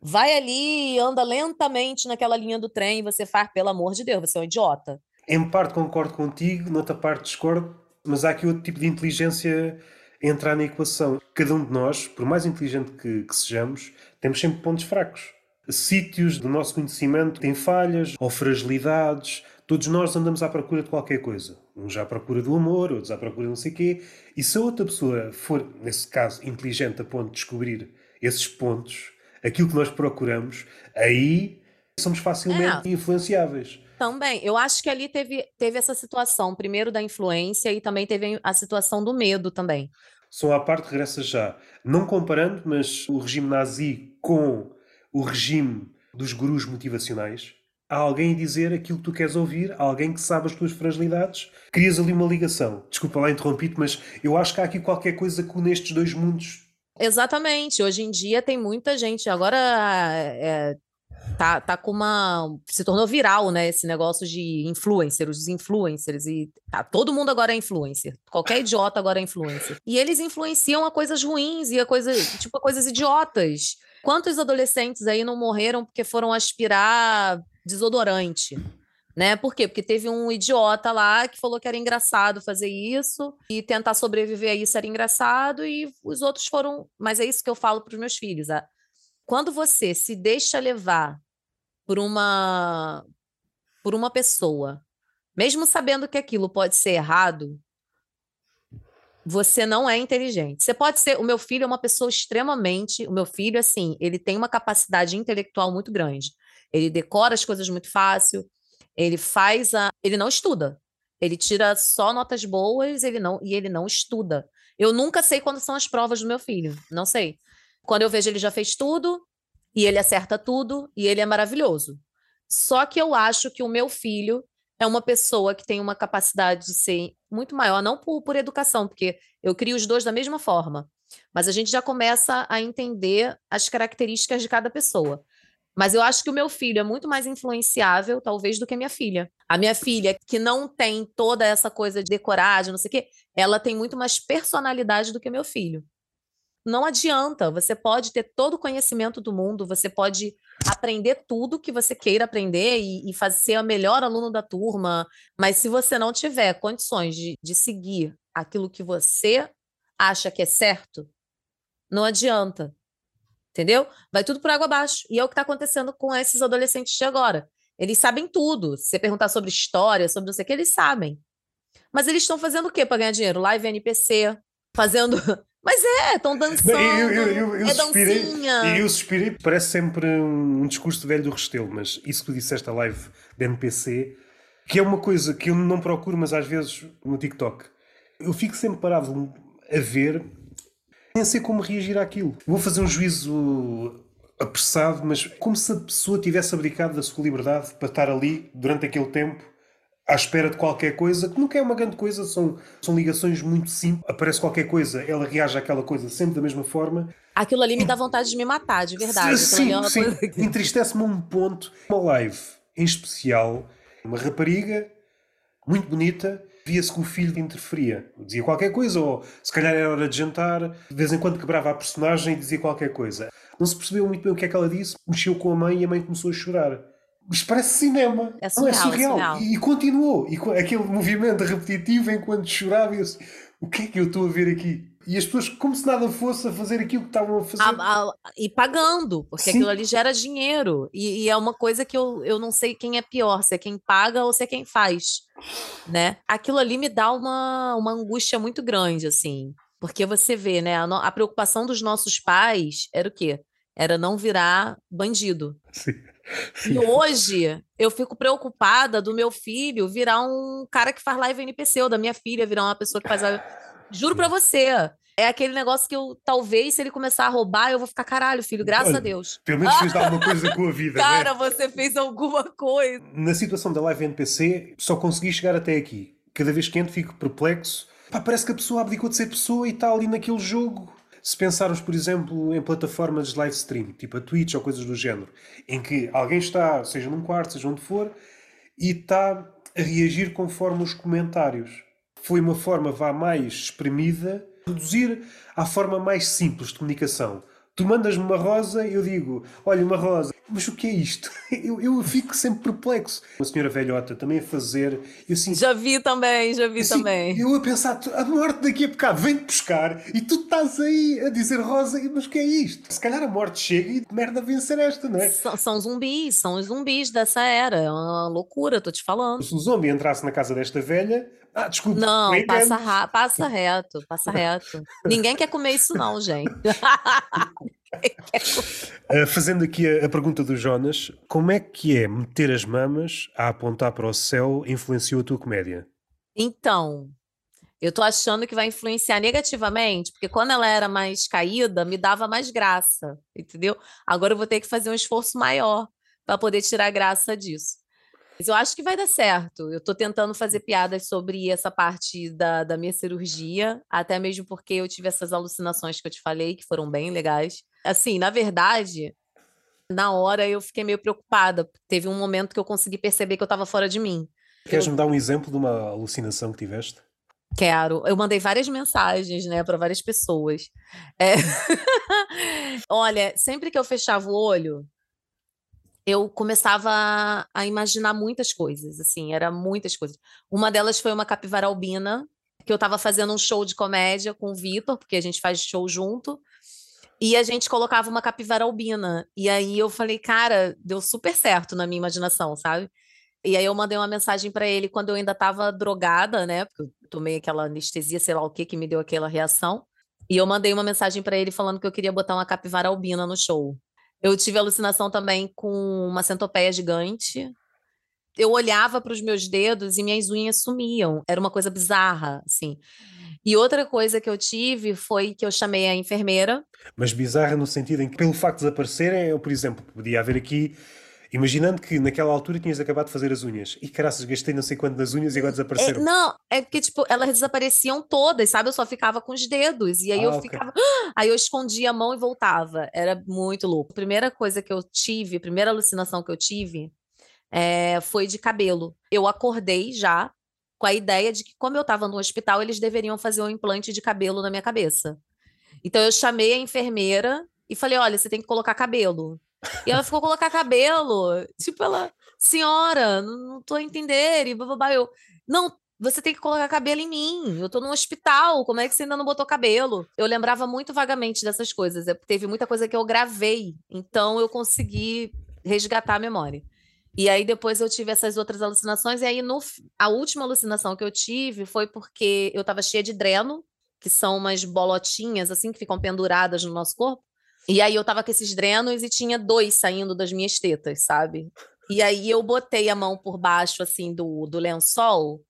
vai ali, anda lentamente naquela linha do trem, e você faz, pelo amor de Deus, você é um idiota. Em parte concordo contigo, noutra parte discordo, mas há aqui outro tipo de inteligência entrar na equação. Cada um de nós, por mais inteligente que, que sejamos, temos sempre pontos fracos sítios do nosso conhecimento têm falhas ou fragilidades. Todos nós andamos à procura de qualquer coisa. Uns à procura do amor, outros à procura de não sei o quê. E se a outra pessoa for, nesse caso, inteligente a ponto de descobrir esses pontos, aquilo que nós procuramos, aí somos facilmente é. influenciáveis. Também, eu acho que ali teve, teve essa situação, primeiro da influência e também teve a situação do medo também. Só à parte regressa já. Não comparando, mas o regime nazi com o regime dos gurus motivacionais. Há alguém a dizer aquilo que tu queres ouvir, alguém que sabe as tuas fragilidades. Crias ali uma ligação. Desculpa lá interrompido, mas eu acho que há aqui qualquer coisa que nestes dois mundos. Exatamente. Hoje em dia tem muita gente. Agora é, tá, tá com uma. Se tornou viral, né? Esse negócio de influencer, os influencers. E tá, todo mundo agora é influencer. Qualquer idiota agora é influencer. E eles influenciam a coisas ruins e a coisas, tipo, a coisas idiotas. Quantos adolescentes aí não morreram porque foram aspirar desodorante? Né? Por quê? Porque teve um idiota lá que falou que era engraçado fazer isso e tentar sobreviver a isso era engraçado e os outros foram. Mas é isso que eu falo para os meus filhos. Quando você se deixa levar por uma por uma pessoa, mesmo sabendo que aquilo pode ser errado, você não é inteligente. Você pode ser. O meu filho é uma pessoa extremamente. O meu filho, assim, ele tem uma capacidade intelectual muito grande. Ele decora as coisas muito fácil. Ele faz a. Ele não estuda. Ele tira só notas boas. Ele não e ele não estuda. Eu nunca sei quando são as provas do meu filho. Não sei. Quando eu vejo ele já fez tudo e ele acerta tudo e ele é maravilhoso. Só que eu acho que o meu filho é uma pessoa que tem uma capacidade de ser muito maior, não por, por educação, porque eu crio os dois da mesma forma, mas a gente já começa a entender as características de cada pessoa. Mas eu acho que o meu filho é muito mais influenciável, talvez, do que a minha filha. A minha filha, que não tem toda essa coisa de decorar, de não sei o quê, ela tem muito mais personalidade do que meu filho. Não adianta, você pode ter todo o conhecimento do mundo, você pode aprender tudo que você queira aprender e, e fazer ser a melhor aluno da turma, mas se você não tiver condições de, de seguir aquilo que você acha que é certo, não adianta. Entendeu? Vai tudo por água abaixo. E é o que está acontecendo com esses adolescentes de agora. Eles sabem tudo. Se você perguntar sobre história, sobre não sei o que, eles sabem. Mas eles estão fazendo o quê para ganhar dinheiro? Live NPC, fazendo. Mas é, estão dançando. Eu, eu, eu, eu, é suspirei, dancinha. E eu suspirei, parece sempre um, um discurso velho do Restelo, mas isso que tu disseste a live de NPC, que é uma coisa que eu não procuro, mas às vezes no TikTok. Eu fico sempre parado a ver nem sei como reagir àquilo. Vou fazer um juízo apressado, mas como se a pessoa tivesse abdicado da sua liberdade para estar ali durante aquele tempo à espera de qualquer coisa, que nunca é uma grande coisa, são, são ligações muito simples. Aparece qualquer coisa, ela reage àquela coisa sempre da mesma forma. Aquilo ali me dá vontade de me matar, de verdade. Sim, é sim. Entristece-me um ponto. Uma live, em especial, uma rapariga muito bonita, via-se que o filho interferia. Dizia qualquer coisa, ou se calhar era hora de jantar, de vez em quando quebrava a personagem e dizia qualquer coisa. Não se percebeu muito bem o que é que ela disse, mexeu com a mãe e a mãe começou a chorar. Isto parece cinema. É surreal. Não é surreal. É surreal. E, e, continuou. E aquele movimento repetitivo enquanto chorava, eu o que é que eu estou a ver aqui? E as pessoas, como se nada fosse, a fazer aquilo que estavam a fazer. A, a, e pagando, porque Sim. aquilo ali gera dinheiro. E, e, é uma coisa que eu, eu não sei quem é pior, se é quem paga ou se é quem faz. né? Aquilo ali me dá uma, uma angústia muito grande, assim. Porque você vê, né? A, a preocupação dos nossos pais era o quê? Era não virar bandido. Sim. Sim. E hoje eu fico preocupada do meu filho virar um cara que faz live NPC, ou da minha filha virar uma pessoa que faz live Juro para você. É aquele negócio que eu, talvez, se ele começar a roubar, eu vou ficar, caralho, filho, graças Olha, a Deus. Pelo menos fez alguma coisa com a vida. Né? Cara, né? você fez alguma coisa. Na situação da live NPC, só consegui chegar até aqui. Cada vez que entro, fico perplexo. Pá, parece que a pessoa abdicou de ser pessoa e está ali naquele jogo. Se pensarmos, por exemplo, em plataformas de live stream, tipo a Twitch ou coisas do género, em que alguém está, seja num quarto, seja onde for, e está a reagir conforme os comentários foi uma forma vá mais exprimida, reduzir à forma mais simples de comunicação. Tu mandas-me uma rosa e eu digo, olha, uma rosa, mas o que é isto? Eu, eu fico sempre perplexo. Uma senhora velhota também a fazer. Eu, assim, já vi também, já vi assim, também. Eu a pensar, a morte daqui a bocado vem-te buscar e tu estás aí a dizer rosa, mas o que é isto? Se calhar a morte chega e merda vencer esta, não é? São, são zumbis, são os zumbis dessa era. É uma loucura, estou te falando. Se o zombie entrasse na casa desta velha, ah, desculpa. Não, passa, passa reto, passa reto. Ninguém quer comer isso, não, gente. uh, fazendo aqui a, a, pergunta do Jonas, como é que é meter as mamas a apontar para o céu influenciou a tua comédia? Então, eu tô achando que vai influenciar negativamente, porque quando ela era mais caída, me dava mais graça, entendeu? Agora eu vou ter que fazer um esforço maior para poder tirar graça disso. Eu acho que vai dar certo. Eu estou tentando fazer piadas sobre essa parte da, da minha cirurgia, até mesmo porque eu tive essas alucinações que eu te falei, que foram bem legais. Assim, na verdade, na hora eu fiquei meio preocupada. Teve um momento que eu consegui perceber que eu estava fora de mim. Queres eu... me dar um exemplo de uma alucinação que tiveste? Quero. Eu mandei várias mensagens, né, para várias pessoas. É... Olha, sempre que eu fechava o olho, eu começava a imaginar muitas coisas, assim, era muitas coisas. Uma delas foi uma capivara albina, que eu estava fazendo um show de comédia com o Vitor, porque a gente faz show junto, e a gente colocava uma capivara albina. E aí eu falei, cara, deu super certo na minha imaginação, sabe? E aí eu mandei uma mensagem para ele quando eu ainda estava drogada, né? Porque eu tomei aquela anestesia, sei lá o que, que me deu aquela reação. E eu mandei uma mensagem para ele falando que eu queria botar uma capivara albina no show. Eu tive alucinação também com uma centopeia gigante. Eu olhava para os meus dedos e minhas unhas sumiam. Era uma coisa bizarra, assim. E outra coisa que eu tive foi que eu chamei a enfermeira. Mas bizarra no sentido em que, pelo facto de desaparecerem, eu, por exemplo, podia haver aqui Imaginando que naquela altura tinhas acabado de fazer as unhas. E caraças, gastei não sei quanto nas unhas e agora É, desapareceram. não, é porque, tipo, elas desapareciam todas, sabe? Eu só ficava com os dedos. E aí Ah, eu ok. ficava. Aí eu escondia a mão e voltava. Era muito louco. A primeira coisa que eu tive, a primeira alucinação que eu tive, é, foi de cabelo. Eu acordei já com a ideia de que, como eu estava no hospital, eles deveriam fazer um implante de cabelo na minha cabeça. Então eu chamei a enfermeira e falei: olha, você tem que colocar cabelo. E ela ficou colocar cabelo. Tipo, ela, senhora, não, não tô a entender. E bababá, eu, não, você tem que colocar cabelo em mim. Eu tô num hospital, como é que você ainda não botou cabelo? Eu lembrava muito vagamente dessas coisas. é, Teve muita coisa que eu gravei, então eu consegui resgatar a memória. E aí depois eu tive essas outras alucinações, e aí no, a última alucinação que eu tive foi porque eu tava cheia de dreno, que são umas bolotinhas assim que ficam penduradas no nosso corpo. E aí eu tava com esses drenos e tinha dois saindo das minhas tetas, sabe? E aí eu botei a mão por baixo assim do, do lençol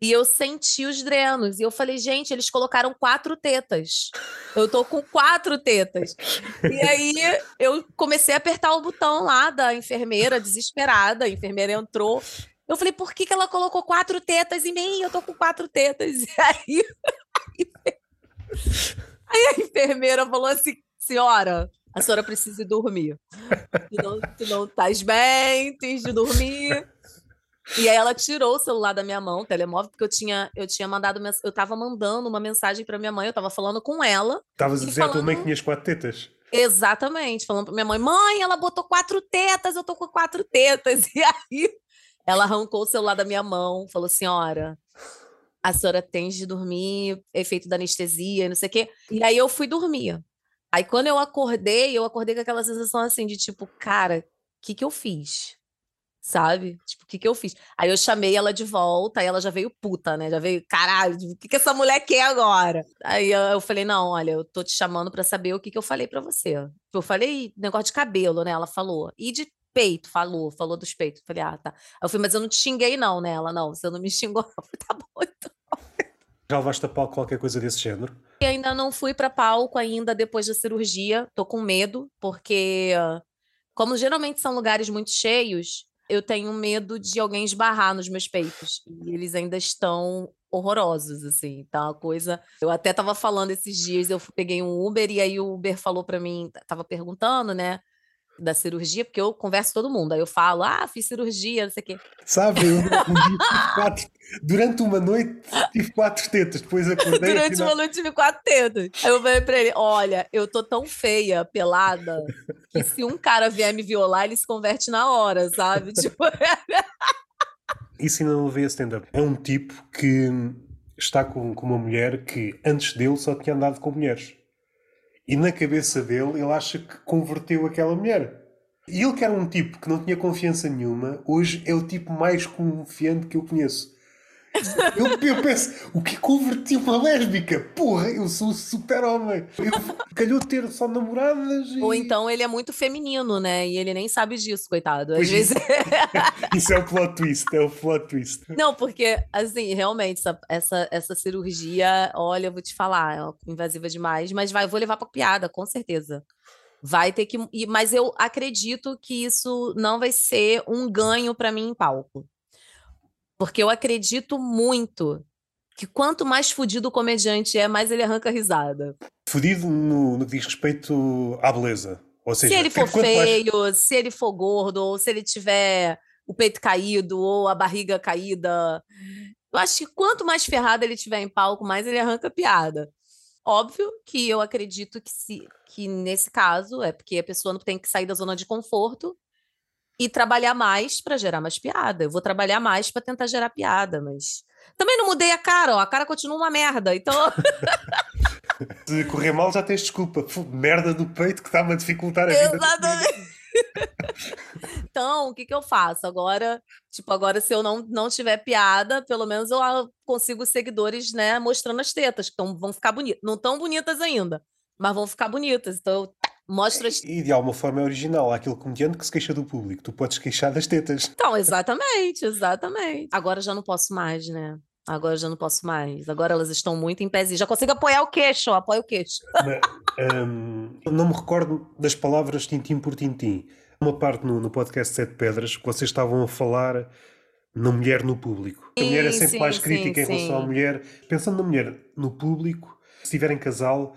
e eu senti os drenos. E eu falei, gente, eles colocaram quatro tetas. Eu tô com quatro tetas. E aí eu comecei a apertar o botão lá da enfermeira, desesperada. A enfermeira entrou. Eu falei, por que, que ela colocou quatro tetas em mim? Eu tô com quatro tetas. E aí, aí a enfermeira falou assim: senhora, a senhora precisa ir dormir. Tu não, tu não estás bem, tens de dormir. E aí ela tirou o celular da minha mão, o telemóvel, porque eu tinha, eu tinha mandado, eu tava mandando uma mensagem para minha mãe, eu tava falando com ela, Estavas a dizer à tua mãe que falando- tinhas quatro tetas. exatamente, falando pra minha mãe, mãe, ela botou quatro tetas, eu tô com quatro tetas. E aí ela arrancou o celular da minha mão, falou, senhora, a senhora tem de dormir, efeito da anestesia, não sei o quê. E aí eu fui dormir. Aí quando eu acordei, eu acordei com aquela sensação assim de tipo, cara, o que que eu fiz? Sabe? Tipo, o que que eu fiz? Aí eu chamei ela de volta, aí ela já veio puta, né? Já veio, caralho, o que que essa mulher quer agora? Aí eu, eu falei, não, olha, eu tô te chamando pra saber o que que eu falei pra você. Eu falei negócio de cabelo, né? Ela falou. E de peito, falou, falou dos peitos. Falei, ah, tá. Aí eu falei, mas eu não te xinguei não, né? Ela, não, você não me xingou. Eu falei, tá bom, então. Já levaste a palco qualquer coisa desse género? E ainda não fui para palco ainda depois da cirurgia. Tô com medo, porque como geralmente são lugares muito cheios, eu tenho medo de alguém esbarrar nos meus peitos. E eles ainda estão horrorosos, assim. Tá uma coisa. Eu até tava falando esses dias, eu peguei um Uber e aí o Uber falou para mim, tava perguntando, né? Da cirurgia, porque eu converso com todo mundo. Aí eu falo, ah, fiz cirurgia, não sei o quê. Sabe, eu um dia tive quatro, durante uma noite tive quatro tetas, depois acordei Durante afinal- uma noite tive quatro dedos. Aí eu falei pra ele: olha, eu tô tão feia, pelada, que se um cara vier me violar, ele se converte na hora, sabe? Tipo, Isso ainda não levei a stand-up. É um tipo que está com, com uma mulher que antes dele só tinha andado com mulheres. E na cabeça dele, ele acha que converteu aquela mulher. E ele que era um tipo que não tinha confiança nenhuma, hoje é o tipo mais confiante que eu conheço. Eu, eu penso, o que converti uma lésbica? Porra, eu sou o super-homem. Eu calhou ter só namoradas e... ou então ele é muito feminino, né? E ele nem sabe disso, coitado. Às Pois vezes. Isso é o plot twist, é o plot twist. Não, porque, assim, realmente, essa, essa, essa cirurgia, olha, eu vou te falar, é invasiva demais, mas vai, eu vou levar pra piada, com certeza. Vai ter que. Mas eu acredito que isso não vai ser um ganho pra mim em palco. Porque eu acredito muito que quanto mais fudido o comediante é, mais ele arranca risada. Fodido no, no que diz respeito à beleza. Ou seja, se ele for quanto mais- feio, se ele for gordo, ou se ele tiver o peito caído, ou a barriga caída. Eu acho que quanto mais ferrado ele tiver em palco, mais ele arranca piada. Óbvio que eu acredito que, se, que nesse caso é porque a pessoa não tem que sair da zona de conforto e trabalhar mais para gerar mais piada. Eu vou trabalhar mais para tentar gerar piada, mas também não mudei a cara, ó, a cara continua uma merda. Então, Se correr mal, já tens desculpa. Fu, merda do peito que está-me a dificultar a vida. Exatamente. então, o que que eu faço? Agora, tipo, agora se eu não, não tiver piada, pelo menos eu ah, consigo seguidores, né, mostrando as tetas, que tão, vão ficar bonitas. Não tão bonitas ainda, mas vão ficar bonitas. Então, eu tá, mostro as E de alguma forma é original. Há aquele comediante que se queixa do público. Tu podes queixar das tetas. Então, exatamente, exatamente. Agora já não posso mais, né? Agora já não posso mais. Agora elas estão muito em pezinho. Já consigo apoiar o queixo, apoio o queixo. Eu não me recordo das palavras tintim por tintim. Uma parte no, no podcast Sete Pedras que vocês estavam a falar na mulher no público. a mulher é sempre sim, mais crítica sim, em relação sim. à mulher. Pensando na mulher no público, se estiver em casal,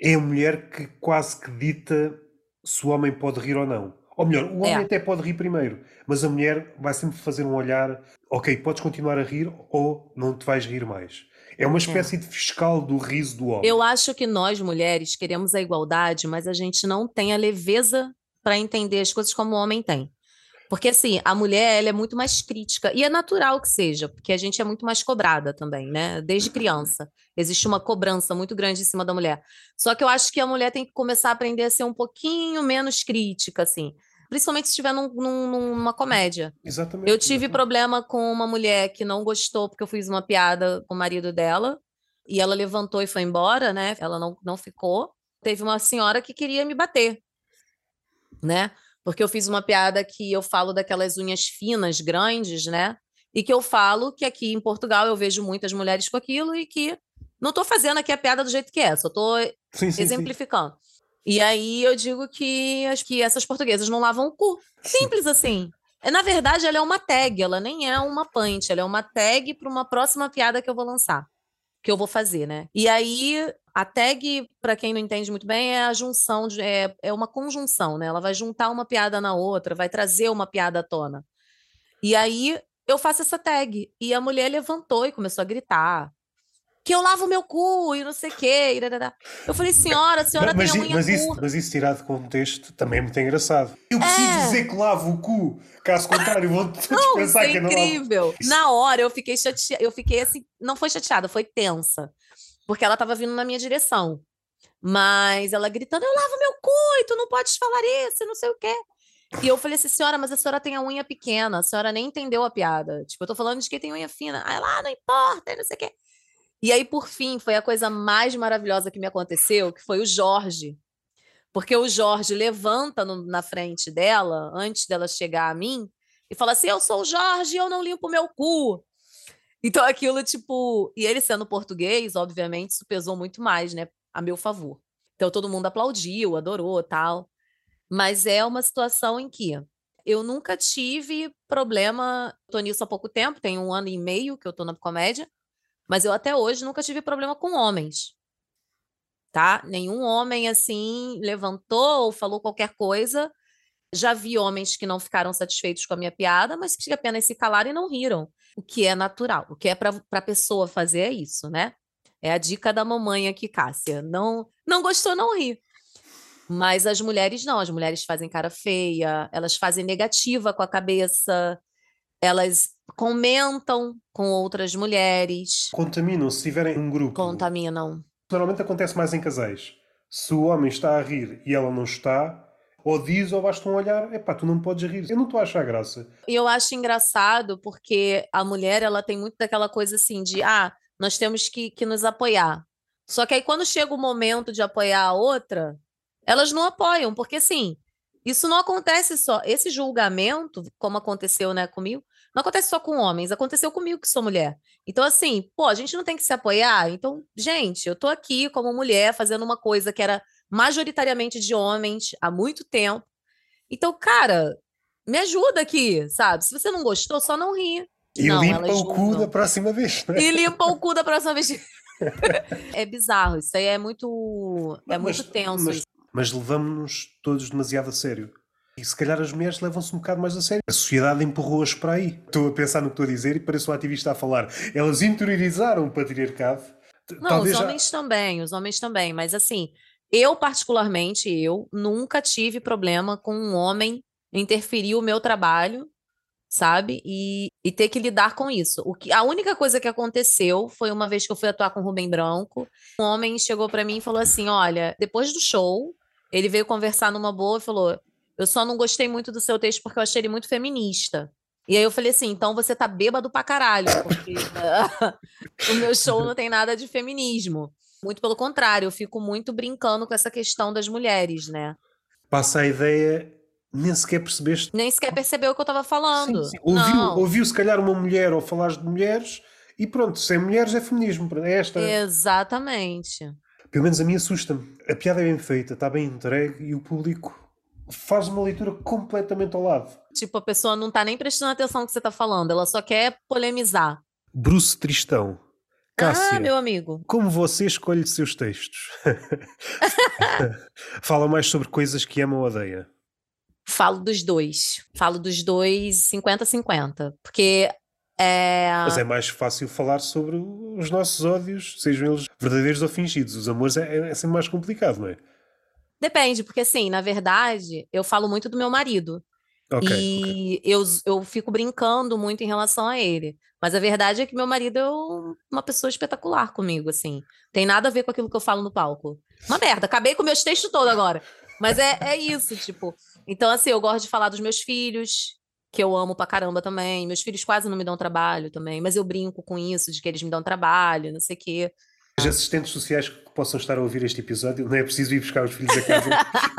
é a mulher que quase que dita se o homem pode rir ou não. Ou melhor, o homem é. até pode rir primeiro, mas a mulher vai sempre fazer um olhar, ok, podes continuar a rir ou não te vais rir mais. É uma espécie é. de fiscal do riso do homem. Eu acho que nós, mulheres, queremos a igualdade, mas a gente não tem a leveza para entender as coisas como o homem tem. Porque, assim, a mulher, ela é muito mais crítica. E é natural que seja, porque a gente é muito mais cobrada também, né? Desde criança. Existe uma cobrança muito grande em cima da mulher. Só que eu acho que a mulher tem que começar a aprender a ser um pouquinho menos crítica, assim. Principalmente se estiver num, num, numa comédia. Exatamente. Eu tive exatamente. problema com uma mulher que não gostou porque eu fiz uma piada com o marido dela. E ela levantou e foi embora, né? Ela não, não ficou. Teve uma senhora que queria me bater, né? Porque eu fiz uma piada que eu falo daquelas unhas finas, grandes, né? E que eu falo que aqui em Portugal eu vejo muitas mulheres com aquilo e que não estou fazendo aqui a piada do jeito que é, só estou exemplificando. Sim. E aí eu digo que, acho que essas portuguesas não lavam o cu. Simples assim. É, na verdade, ela é uma tag, ela nem é uma punch, ela é uma tag para uma próxima piada que eu vou lançar, que eu vou fazer, né? E aí a tag, para quem não entende muito bem, é a junção, de, é, é uma conjunção, né? Ela vai juntar uma piada na outra, vai trazer uma piada à tona. E aí eu faço essa tag. E a mulher levantou e começou a gritar. Que eu lavo meu cu e não sei o quê. Eu falei, senhora, a senhora mas, tem a unha mas isso, mas isso tirado de contexto também é muito engraçado. Eu preciso é. dizer que lavo o cu, caso contrário, vou pensar é que não. incrível. Na hora eu fiquei chateada, eu fiquei assim, não foi chateada, foi tensa porque ela estava vindo na minha direção. Mas ela gritando: Eu lavo meu cu e tu não podes falar isso, não sei o quê. E eu falei assim, senhora, mas a senhora tem a unha pequena, a senhora nem entendeu a piada. Tipo, eu tô falando de quem tem unha fina. Aí lá, não importa, não sei o quê. E aí, por fim, foi a coisa mais maravilhosa que me aconteceu, que foi o Jorge. Porque o Jorge levanta no, na frente dela, antes dela chegar a mim, e fala assim: Eu sou o Jorge, eu não limpo meu cu. Então aquilo, tipo. E ele sendo português, obviamente, isso pesou muito mais, né? A meu favor. Então todo mundo aplaudiu, adorou tal. Mas é uma situação em que eu nunca tive problema. Tô nisso há pouco tempo, tem um ano e meio que eu tô na comédia. Mas eu até hoje nunca tive problema com homens. Tá? Nenhum homem assim levantou ou falou qualquer coisa. Já vi homens que não ficaram satisfeitos com a minha piada, mas que apenas se calaram e não riram o que é natural. O que é para a pessoa fazer é isso, né? É a dica da mamãe aqui, Cássia. Não, não gostou, não ri. Mas as mulheres não, as mulheres fazem cara feia, elas fazem negativa com a cabeça, elas comentam com outras mulheres. Contaminam, se tiverem um grupo. Contaminam. Normalmente acontece mais em casais. Se o homem está a rir e ela não está, ou diz ou basta um olhar, epá, tu não podes rir. Eu não estou a achar graça. Eu acho engraçado porque a mulher, ela tem muito daquela coisa assim de, ah, nós temos que, que nos apoiar. Só que aí quando chega o momento de apoiar a outra, elas não apoiam, porque assim, isso não acontece só. Esse julgamento, como aconteceu né, comigo, não acontece só com homens, aconteceu comigo que sou mulher. Então, assim, pô, a gente não tem que se apoiar. Então, gente, eu tô aqui como mulher fazendo uma coisa que era majoritariamente de homens há muito tempo. Então, cara, me ajuda aqui, sabe? Se você não gostou, só não ri. E não, limpa o cu da próxima vez. Né? E limpa o cu da próxima vez. é bizarro, isso aí é muito, é mas, muito tenso. Mas, mas levamos-nos todos demasiado a sério. E se calhar as mulheres levam-se um bocado mais a sério. A sociedade empurrou-as para aí. Estou a pensar no que estou a dizer e pareço um ativista a falar. Elas interiorizaram o patriarcado. Não, Talvez os homens já... também, os homens também. Mas assim, eu, particularmente, eu nunca tive problema com um homem interferir o meu trabalho, sabe? E, e ter que lidar com isso. O que, a única coisa que aconteceu foi uma vez que eu fui atuar com o Rubem Branco. Um homem chegou para mim e falou assim: Olha, depois do show, ele veio conversar numa boa e falou: Eu só não gostei muito do seu texto porque eu achei ele muito feminista. E aí eu falei assim, então você tá bêbado pra caralho, porque o meu show não tem nada de feminismo. Muito pelo contrário, eu fico muito brincando com essa questão das mulheres, né? Passa a ideia, nem sequer percebeste. Nem sequer percebeu o que eu estava falando. Sim, sim. Ouviu, ouviu se calhar uma mulher ou falar de mulheres e pronto, sem mulheres é feminismo. É esta. Exatamente. Pelo menos a mim assusta-me. A piada é bem feita, está bem entregue e o público faz uma leitura completamente ao lado. Tipo, a pessoa não tá nem prestando atenção no que você tá falando, ela só quer polemizar. Bruce Tristão. Cássia, ah, meu amigo. Como você escolhe seus textos? Fala mais sobre coisas que ama ou odeia. Falo dos dois. Falo dos dois 50-50. Porque é... Mas é mais fácil falar sobre os nossos ódios, sejam eles verdadeiros ou fingidos. Os amores é, é sempre mais complicado, não é? Depende, porque assim, na verdade, eu falo muito do meu marido. Okay, e okay. Eu, eu fico brincando muito em relação a ele. Mas a verdade é que meu marido é uma pessoa espetacular comigo, assim. Tem nada a ver com aquilo que eu falo no palco. Uma merda, acabei com meus textos todos agora. Mas é, é isso, tipo. Então, assim, eu gosto de falar dos meus filhos, que eu amo pra caramba também. Meus filhos quase não me dão trabalho também, mas eu brinco com isso, de que eles me dão trabalho, não sei o quê. Os assistentes sociais que possam estar a ouvir este episódio, não é preciso ir buscar os filhos a casa.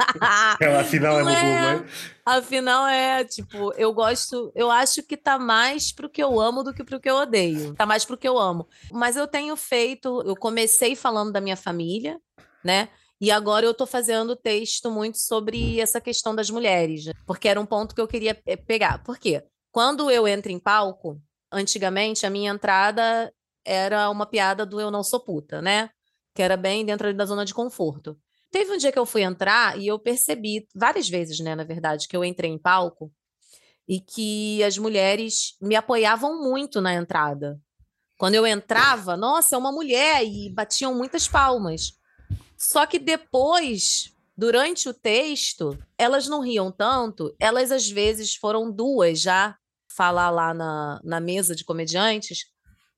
Ela, afinal, é uma boa é. mãe. Afinal, é, tipo, eu gosto, eu acho que tá mais pro que eu amo do que pro que eu odeio. Tá mais pro que eu amo. Mas eu tenho feito, eu comecei falando da minha família, né? E agora eu tô fazendo texto muito sobre essa questão das mulheres, né? porque era um ponto que eu queria eh, pegar. Por quê? Quando eu entro em palco, antigamente a minha entrada era uma piada do eu não sou puta, né? Que era bem dentro da zona de conforto. Teve um dia que eu fui entrar e eu percebi, várias vezes, né, na verdade, que eu entrei em palco e que as mulheres me apoiavam muito na entrada. Quando eu entrava, nossa, é uma mulher, e batiam muitas palmas. Só que depois, durante o texto, elas não riam tanto, elas às vezes foram duas já falar lá na, na mesa de comediantes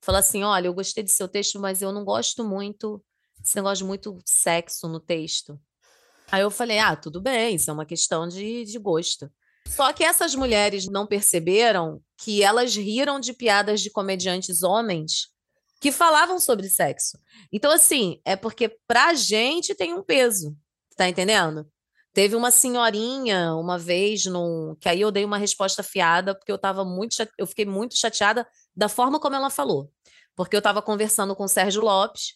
Fala assim: olha, eu gostei do seu texto, mas eu não gosto muito desse negócio de muito sexo no texto. Aí eu falei: ah, tudo bem, isso é uma questão de, de gosto. Só que essas mulheres não perceberam que elas riram de piadas de comediantes homens que falavam sobre sexo. Então, assim, é porque pra gente tem um peso, tá entendendo? Teve uma senhorinha uma vez num, que aí eu dei uma resposta fiada porque eu tava muito eu fiquei muito chateada da forma como ela falou. Porque eu estava conversando com o Sérgio Lopes,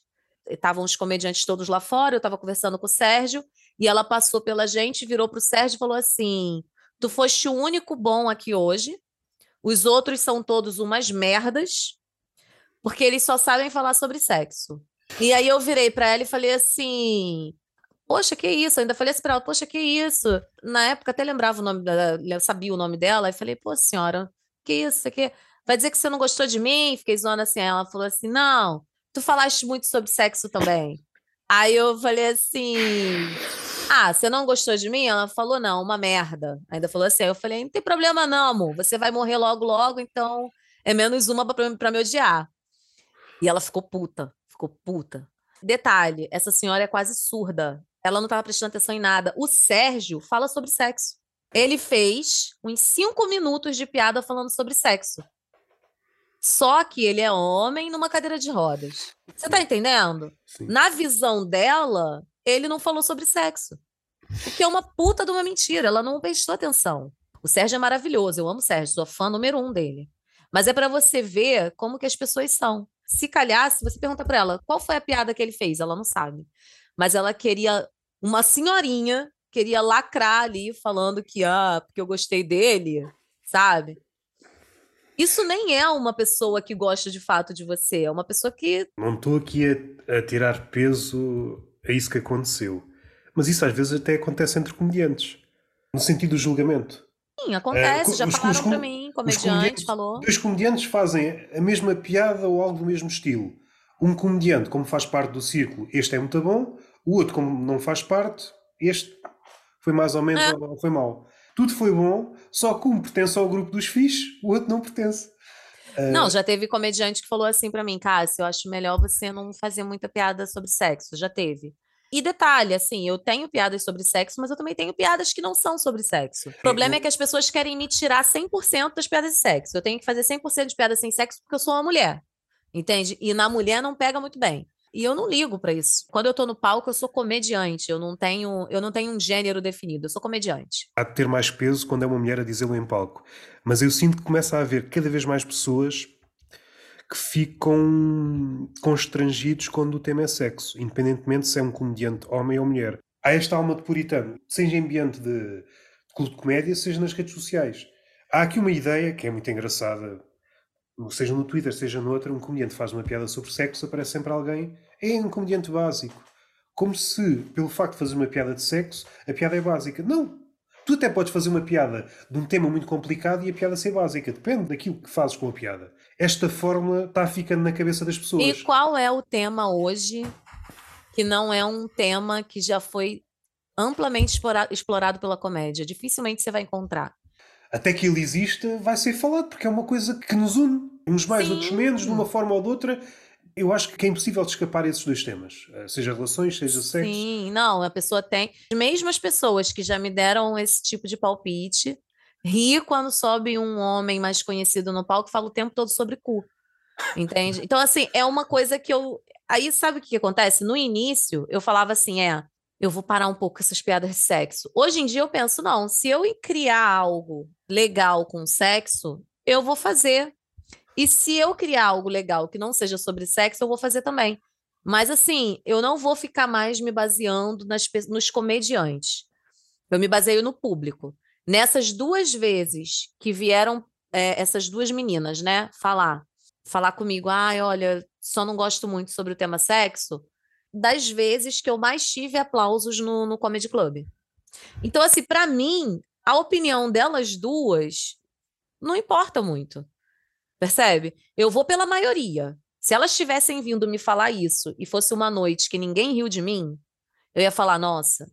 estavam os comediantes todos lá fora, eu estava conversando com o Sérgio, e ela passou pela gente, virou para o Sérgio e falou assim: Tu foste o único bom aqui hoje, os outros são todos umas merdas, porque eles só sabem falar sobre sexo. E aí eu virei para ela e falei assim: Poxa, que isso? Eu ainda falei assim para ela: Poxa, que isso? Na época até lembrava o nome dela, sabia o nome dela, e falei: Pô, senhora, que isso? Que vai dizer que você não gostou de mim? Fiquei zoando assim. Ela falou assim: não, tu falaste muito sobre sexo também. Aí eu falei assim: ah, você não gostou de mim? Ela falou: não, uma merda. Ainda falou assim. Aí eu falei: não tem problema não, amor. Você vai morrer logo, logo, então é menos uma para me odiar. E ela ficou puta, ficou puta. Detalhe: essa senhora é quase surda. Ela não estava prestando atenção em nada. O Sérgio fala sobre sexo. Ele fez uns cinco minutos de piada falando sobre sexo. Só que ele é homem numa cadeira de rodas. Você tá entendendo? Sim. Na visão dela, ele não falou sobre sexo. O que é uma puta de uma mentira. Ela não prestou atenção. O Sérgio é maravilhoso. Eu amo o Sérgio. Sou fã número um dele. Mas é para você ver como que as pessoas são. Se calhar, se você pergunta para ela qual foi a piada que ele fez, ela não sabe. Mas ela queria uma senhorinha queria lacrar ali falando que ah, porque eu gostei dele, sabe? Isso nem é uma pessoa que gosta de fato de você, é uma pessoa que. Não estou aqui a, a, tirar peso a isso que aconteceu. Mas isso às vezes até acontece entre comediantes. No sentido do julgamento. Sim, acontece. É, já os, falaram para mim, comediante falou. Dois comediantes fazem a mesma piada ou algo do mesmo estilo. Um comediante, como faz parte do círculo, este é muito bom. O outro, como não faz parte, este foi mais ou menos é. ou foi mal tudo foi bom, só que um pertence ao grupo dos fixos, o outro não pertence. Não, já teve comediante que falou assim para mim, Cássio, eu acho melhor você não fazer muita piada sobre sexo. Já teve. E detalhe, assim, eu tenho piadas sobre sexo, mas eu também tenho piadas que não são sobre sexo. O problema é que as pessoas querem me tirar 100% das piadas de sexo. Eu tenho que fazer 100% de piadas sem sexo porque eu sou uma mulher. Entende? E na mulher não pega muito bem. E eu não ligo para isso. Quando eu tô no palco, eu sou comediante. Eu não tenho, eu não tenho um gênero definido. Eu sou comediante. Há de ter mais peso quando é uma mulher a dizê-lo em palco. Mas eu sinto que começa a haver cada vez mais pessoas que ficam constrangidos quando o tema é sexo, independentemente se é um comediante homem ou mulher. Há esta alma de puritano, seja em ambiente de clube de comédia, seja nas redes sociais. Há aqui uma ideia que é muito engraçada, seja no Twitter, seja no outro, um comediante faz uma piada sobre sexo, aparece sempre alguém, é um comediante básico. Como se, pelo facto de fazer uma piada de sexo, a piada é básica. Não! Tu até podes fazer uma piada de um tema muito complicado e a piada ser básica. Depende daquilo que fazes com a piada. Esta fórmula está ficando na cabeça das pessoas. E qual é o tema hoje que não é um tema que já foi amplamente explorado pela comédia? Dificilmente você vai encontrar. Até que ele exista, vai ser falado, porque é uma coisa que nos une. Uns mais, Sim. outros menos, de uma forma ou de outra. Eu acho que é impossível de escapar a esses dois temas, eh, seja relações, seja sexo. Sim, não, a pessoa tem. Mesmo as pessoas que já me deram esse tipo de palpite, ri quando sobe um homem mais conhecido no palco fala o tempo todo sobre cu. Entende? Então, assim, é uma coisa que eu. Aí, sabe o que, que acontece? No início, eu falava assim: é, eu vou parar um pouco com essas piadas de sexo. Hoje em dia, eu penso, não, se eu criar algo legal com sexo, eu vou fazer. E se eu criar algo legal que não seja sobre sexo, eu vou fazer também. Mas assim, eu não vou ficar mais me baseando nas, nos comediantes. Eu me baseio no público. Nessas duas vezes que vieram é, essas duas meninas, né, falar, falar comigo, ai, ah, olha, só não gosto muito sobre o tema sexo, das vezes que eu mais tive aplausos no, no Comedy Club. Então, assim, para mim, a opinião delas duas não importa muito. Percebe? Eu vou pela maioria. Se elas tivessem vindo me falar isso e fosse uma noite que ninguém riu de mim, eu ia falar, nossa,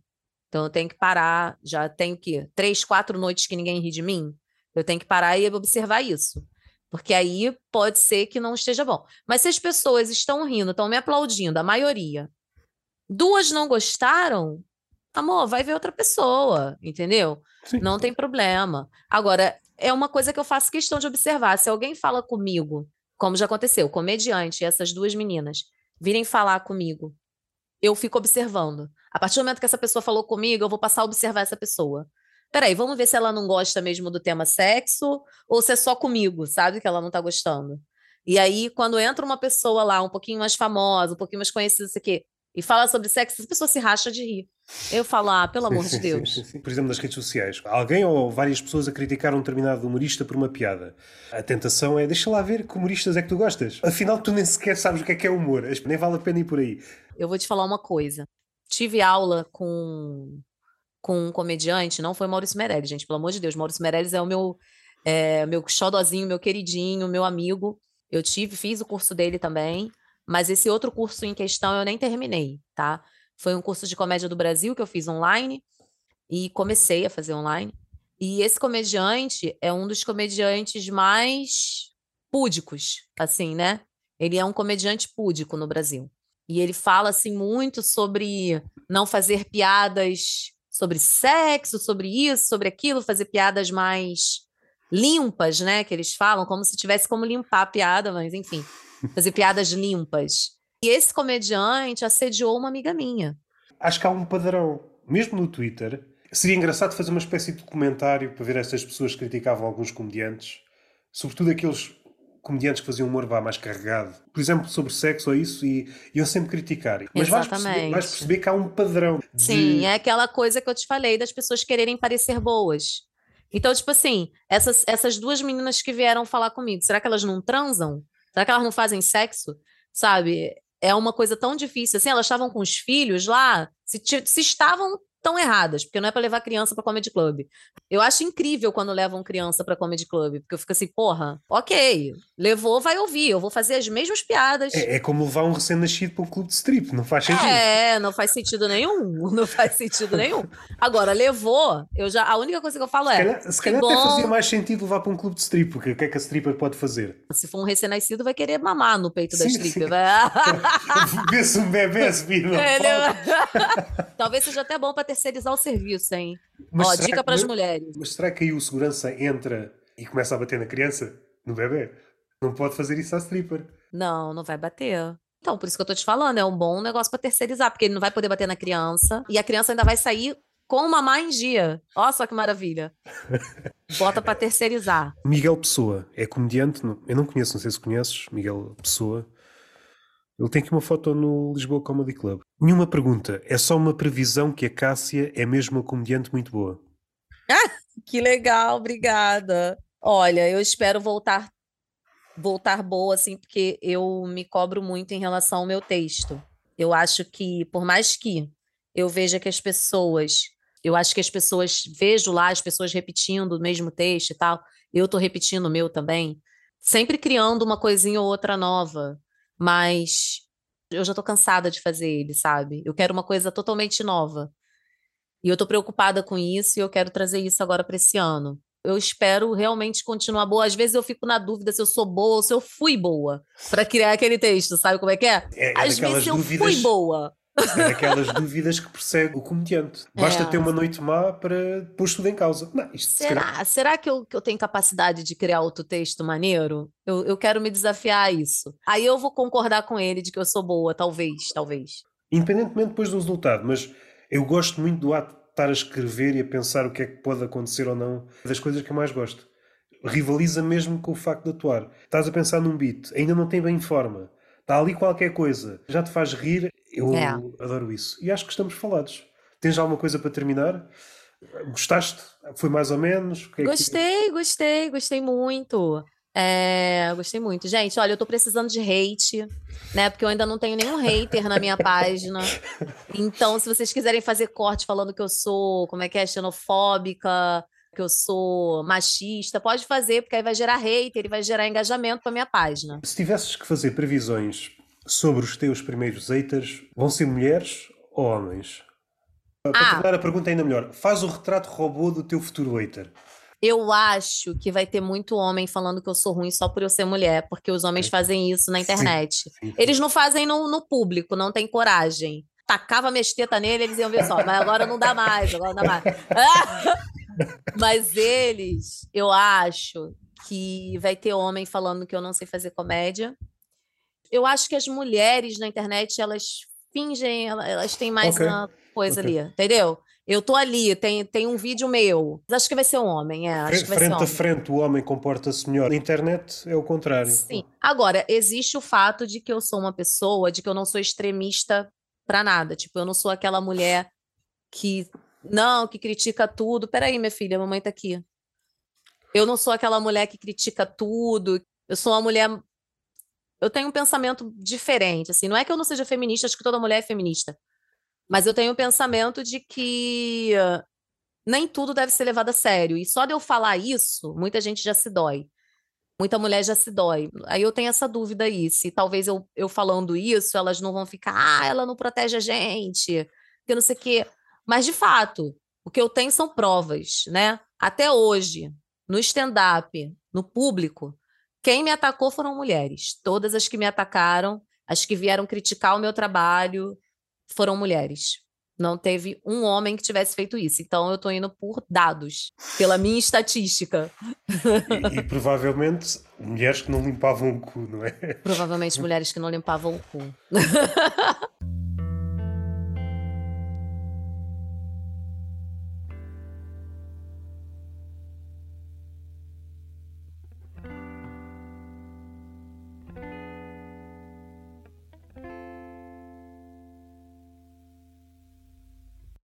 então eu tenho que parar, já tenho o quê? Três, quatro noites que ninguém ri de mim? Eu tenho que parar e observar isso. Porque aí pode ser que não esteja bom. Mas se as pessoas estão rindo, estão me aplaudindo, a maioria, duas não gostaram, amor, vai ver outra pessoa, entendeu? Sim. Não tem problema. Agora, é uma coisa que eu faço questão de observar. Se alguém fala comigo, como já aconteceu, comediante, essas duas meninas, virem falar comigo, eu fico observando. A partir do momento que essa pessoa falou comigo, eu vou passar a observar essa pessoa. Peraí, vamos ver se ela não gosta mesmo do tema sexo ou se é só comigo, sabe? Que ela não tá gostando. E aí, quando entra uma pessoa lá, um pouquinho mais famosa, um pouquinho mais conhecida, isso aqui, e fala sobre sexo, as pessoas se racham de rir. Eu falo, ah, pelo amor de Deus. Sim, sim, Por exemplo, nas redes sociais, alguém ou várias pessoas a criticar um determinado humorista por uma piada. A tentação é, deixa lá ver que humoristas é que tu gostas. Afinal, tu nem sequer sabes o que é que é humor. Nem vale a pena ir por aí. Eu vou te falar uma coisa. Tive aula com, com um comediante, não foi Maurício Meirelles, gente, pelo amor de Deus. Maurício Meirelles é o meu, é, meu xodozinho, meu queridinho, meu amigo. Eu tive, fiz o curso dele também. Mas esse outro curso em questão eu nem terminei, tá? Foi um curso de comédia do Brasil que eu fiz online e comecei a fazer online. E esse comediante é um dos comediantes mais púdicos, assim, né? Ele é um comediante púdico no Brasil. E ele fala assim muito sobre não fazer piadas sobre sexo, sobre isso, sobre aquilo, fazer piadas mais limpas, né? Que eles falam, como se tivesse como limpar a piada, mas enfim fazer piadas limpas. E esse comediante assediou uma amiga minha. Acho que há um padrão, mesmo no Twitter. Seria engraçado fazer uma espécie de documentário para ver estas pessoas que criticavam alguns comediantes, sobretudo aqueles comediantes que faziam humor vá mais carregado, por exemplo, sobre sexo ou isso, e iam sempre criticar. Mas vais perceber, vais perceber, que há um padrão. De... Sim, é aquela coisa que eu te falei das pessoas quererem parecer boas. Então, tipo assim, essas, essas duas meninas que vieram falar comigo, será que elas não transam? Será que elas não fazem sexo? Sabe? É uma coisa tão difícil. Assim, elas estavam com os filhos lá, se, se estavam tão erradas, porque não é para levar criança para comedy club. Eu acho incrível quando levam criança para comedy club, porque eu fico assim, porra, ok, levou, vai ouvir, eu vou fazer as mesmas piadas. É, é como levar um recém-nascido para um clube de strip, não faz sentido. É, não faz sentido nenhum, não faz sentido nenhum. Agora, levou, eu já, a única coisa que eu falo é. Se calhar, se calhar bom, até fazia mais sentido levar para um clube de strip, porque o que é que a stripper pode fazer? Se for um recém-nascido, vai querer mamar no peito sim, da stripper. Vê-se um bebê subir é, Talvez seja até bom para terceirizar o serviço hein? Mas Ó, dica para as mulheres. Mas será que aí o segurança entra e começa a bater na criança? No bebê? Não pode fazer isso à stripper. Não, não vai bater. Então, por isso que eu tô te falando, é um bom negócio para terceirizar, porque ele não vai poder bater na criança e a criança ainda vai sair com uma má em dia. Olha só que maravilha. Bota para terceirizar. Miguel Pessoa é comediante, eu não conheço, não sei se conheces, Miguel Pessoa. Ele tem aqui uma foto no Lisboa Comedy Club. Nenhuma pergunta, é só uma previsão que a Cássia é mesmo uma comediante muito boa. Ah, que legal, obrigada. Olha, eu espero voltar voltar boa assim, porque eu me cobro muito em relação ao meu texto. Eu acho que por mais que eu veja que as pessoas, eu acho que as pessoas vejo lá as pessoas repetindo o mesmo texto e tal, eu tô repetindo o meu também, sempre criando uma coisinha ou outra nova, mas eu já tô cansada de fazer ele, sabe? Eu quero uma coisa totalmente nova. E eu tô preocupada com isso e eu quero trazer isso agora para esse ano. Eu espero realmente continuar boa. Às vezes eu fico na dúvida se eu sou boa ou se eu fui boa para criar aquele texto, sabe como é que é? É, é Às vezes eu dúvidas... fui boa. É daquelas dúvidas que persegue o comediante. Basta É. ter uma noite má para pôr tudo em causa. Não, isto se calhar- Será? Será que eu, que eu tenho capacidade de criar outro texto maneiro? Eu, eu quero me desafiar a isso. Aí eu vou concordar com ele de que eu sou boa, talvez, talvez. Independentemente depois do resultado, mas eu gosto muito do ato de estar a escrever e a pensar o que é que pode acontecer ou não. É das coisas que eu mais gosto. Rivaliza mesmo com o facto de atuar. Estás a pensar num beat, ainda não tem bem forma. Está ali qualquer coisa, já te faz rir. Eu É. adoro isso. E acho que estamos falados. Tens alguma coisa para terminar? Gostaste? Foi mais ou menos? Que é que- Gostei, gostei, gostei muito. É, gostei muito. Gente, olha, eu tô precisando de hate, né? Porque eu ainda não tenho nenhum hater na minha página. Então, se vocês quiserem fazer corte falando que eu sou, como é que é, xenofóbica, que eu sou machista, pode fazer, porque aí vai gerar hater e vai gerar engajamento pra minha página. Se tivesses que fazer previsões sobre os teus primeiros haters, vão ser mulheres ou homens? Para Ah. tornar a pergunta ainda melhor, faz o retrato robô do teu futuro hater. Eu acho que vai ter muito homem falando que eu sou ruim só por eu ser mulher, porque os homens fazem isso na Sim. internet. Sim, sim. Eles não fazem no, no público, não tem coragem. Tacava minhas tetas nele, eles iam ver só, mas agora não dá mais, agora não dá mais. mas eles, eu acho que vai ter homem falando que eu não sei fazer comédia. Eu acho que as mulheres na internet, elas fingem, ela- elas têm mais Ok, uma coisa ok. ali, entendeu? Eu tô ali, tem, tem um vídeo meu. Acho que vai ser um homem, é. Acho que vai ser frente a homem. frente, o homem comporta-se melhor. Na internet é o contrário. Sim. Agora, existe o fato de que eu sou uma pessoa, de que eu não sou extremista pra nada. Tipo, eu não sou aquela mulher que. Não, que critica tudo. Peraí, minha filha, a mamãe tá aqui. Eu não sou aquela mulher que critica tudo. Eu sou uma mulher. Eu tenho um pensamento diferente, assim. Não é que eu não seja feminista, acho que toda mulher é feminista. Mas eu tenho o pensamento de que nem tudo deve ser levado a sério. E só de eu falar isso, muita gente já se dói. Muita mulher já se dói. Aí eu tenho essa dúvida aí, se talvez eu, eu falando isso, elas não vão ficar, ah, ela não protege a gente, que não sei o quê. Mas, de fato, o que eu tenho são provas, né? Até hoje, no stand-up, no público, quem me atacou foram mulheres. Todas as que me atacaram, as que vieram criticar o meu trabalho, foram mulheres. Não teve um homem que tivesse feito isso. Então, eu tô indo por dados, pela minha estatística. E, e provavelmente mulheres que não limpavam o cu, não é? Provavelmente mulheres que não limpavam o cu.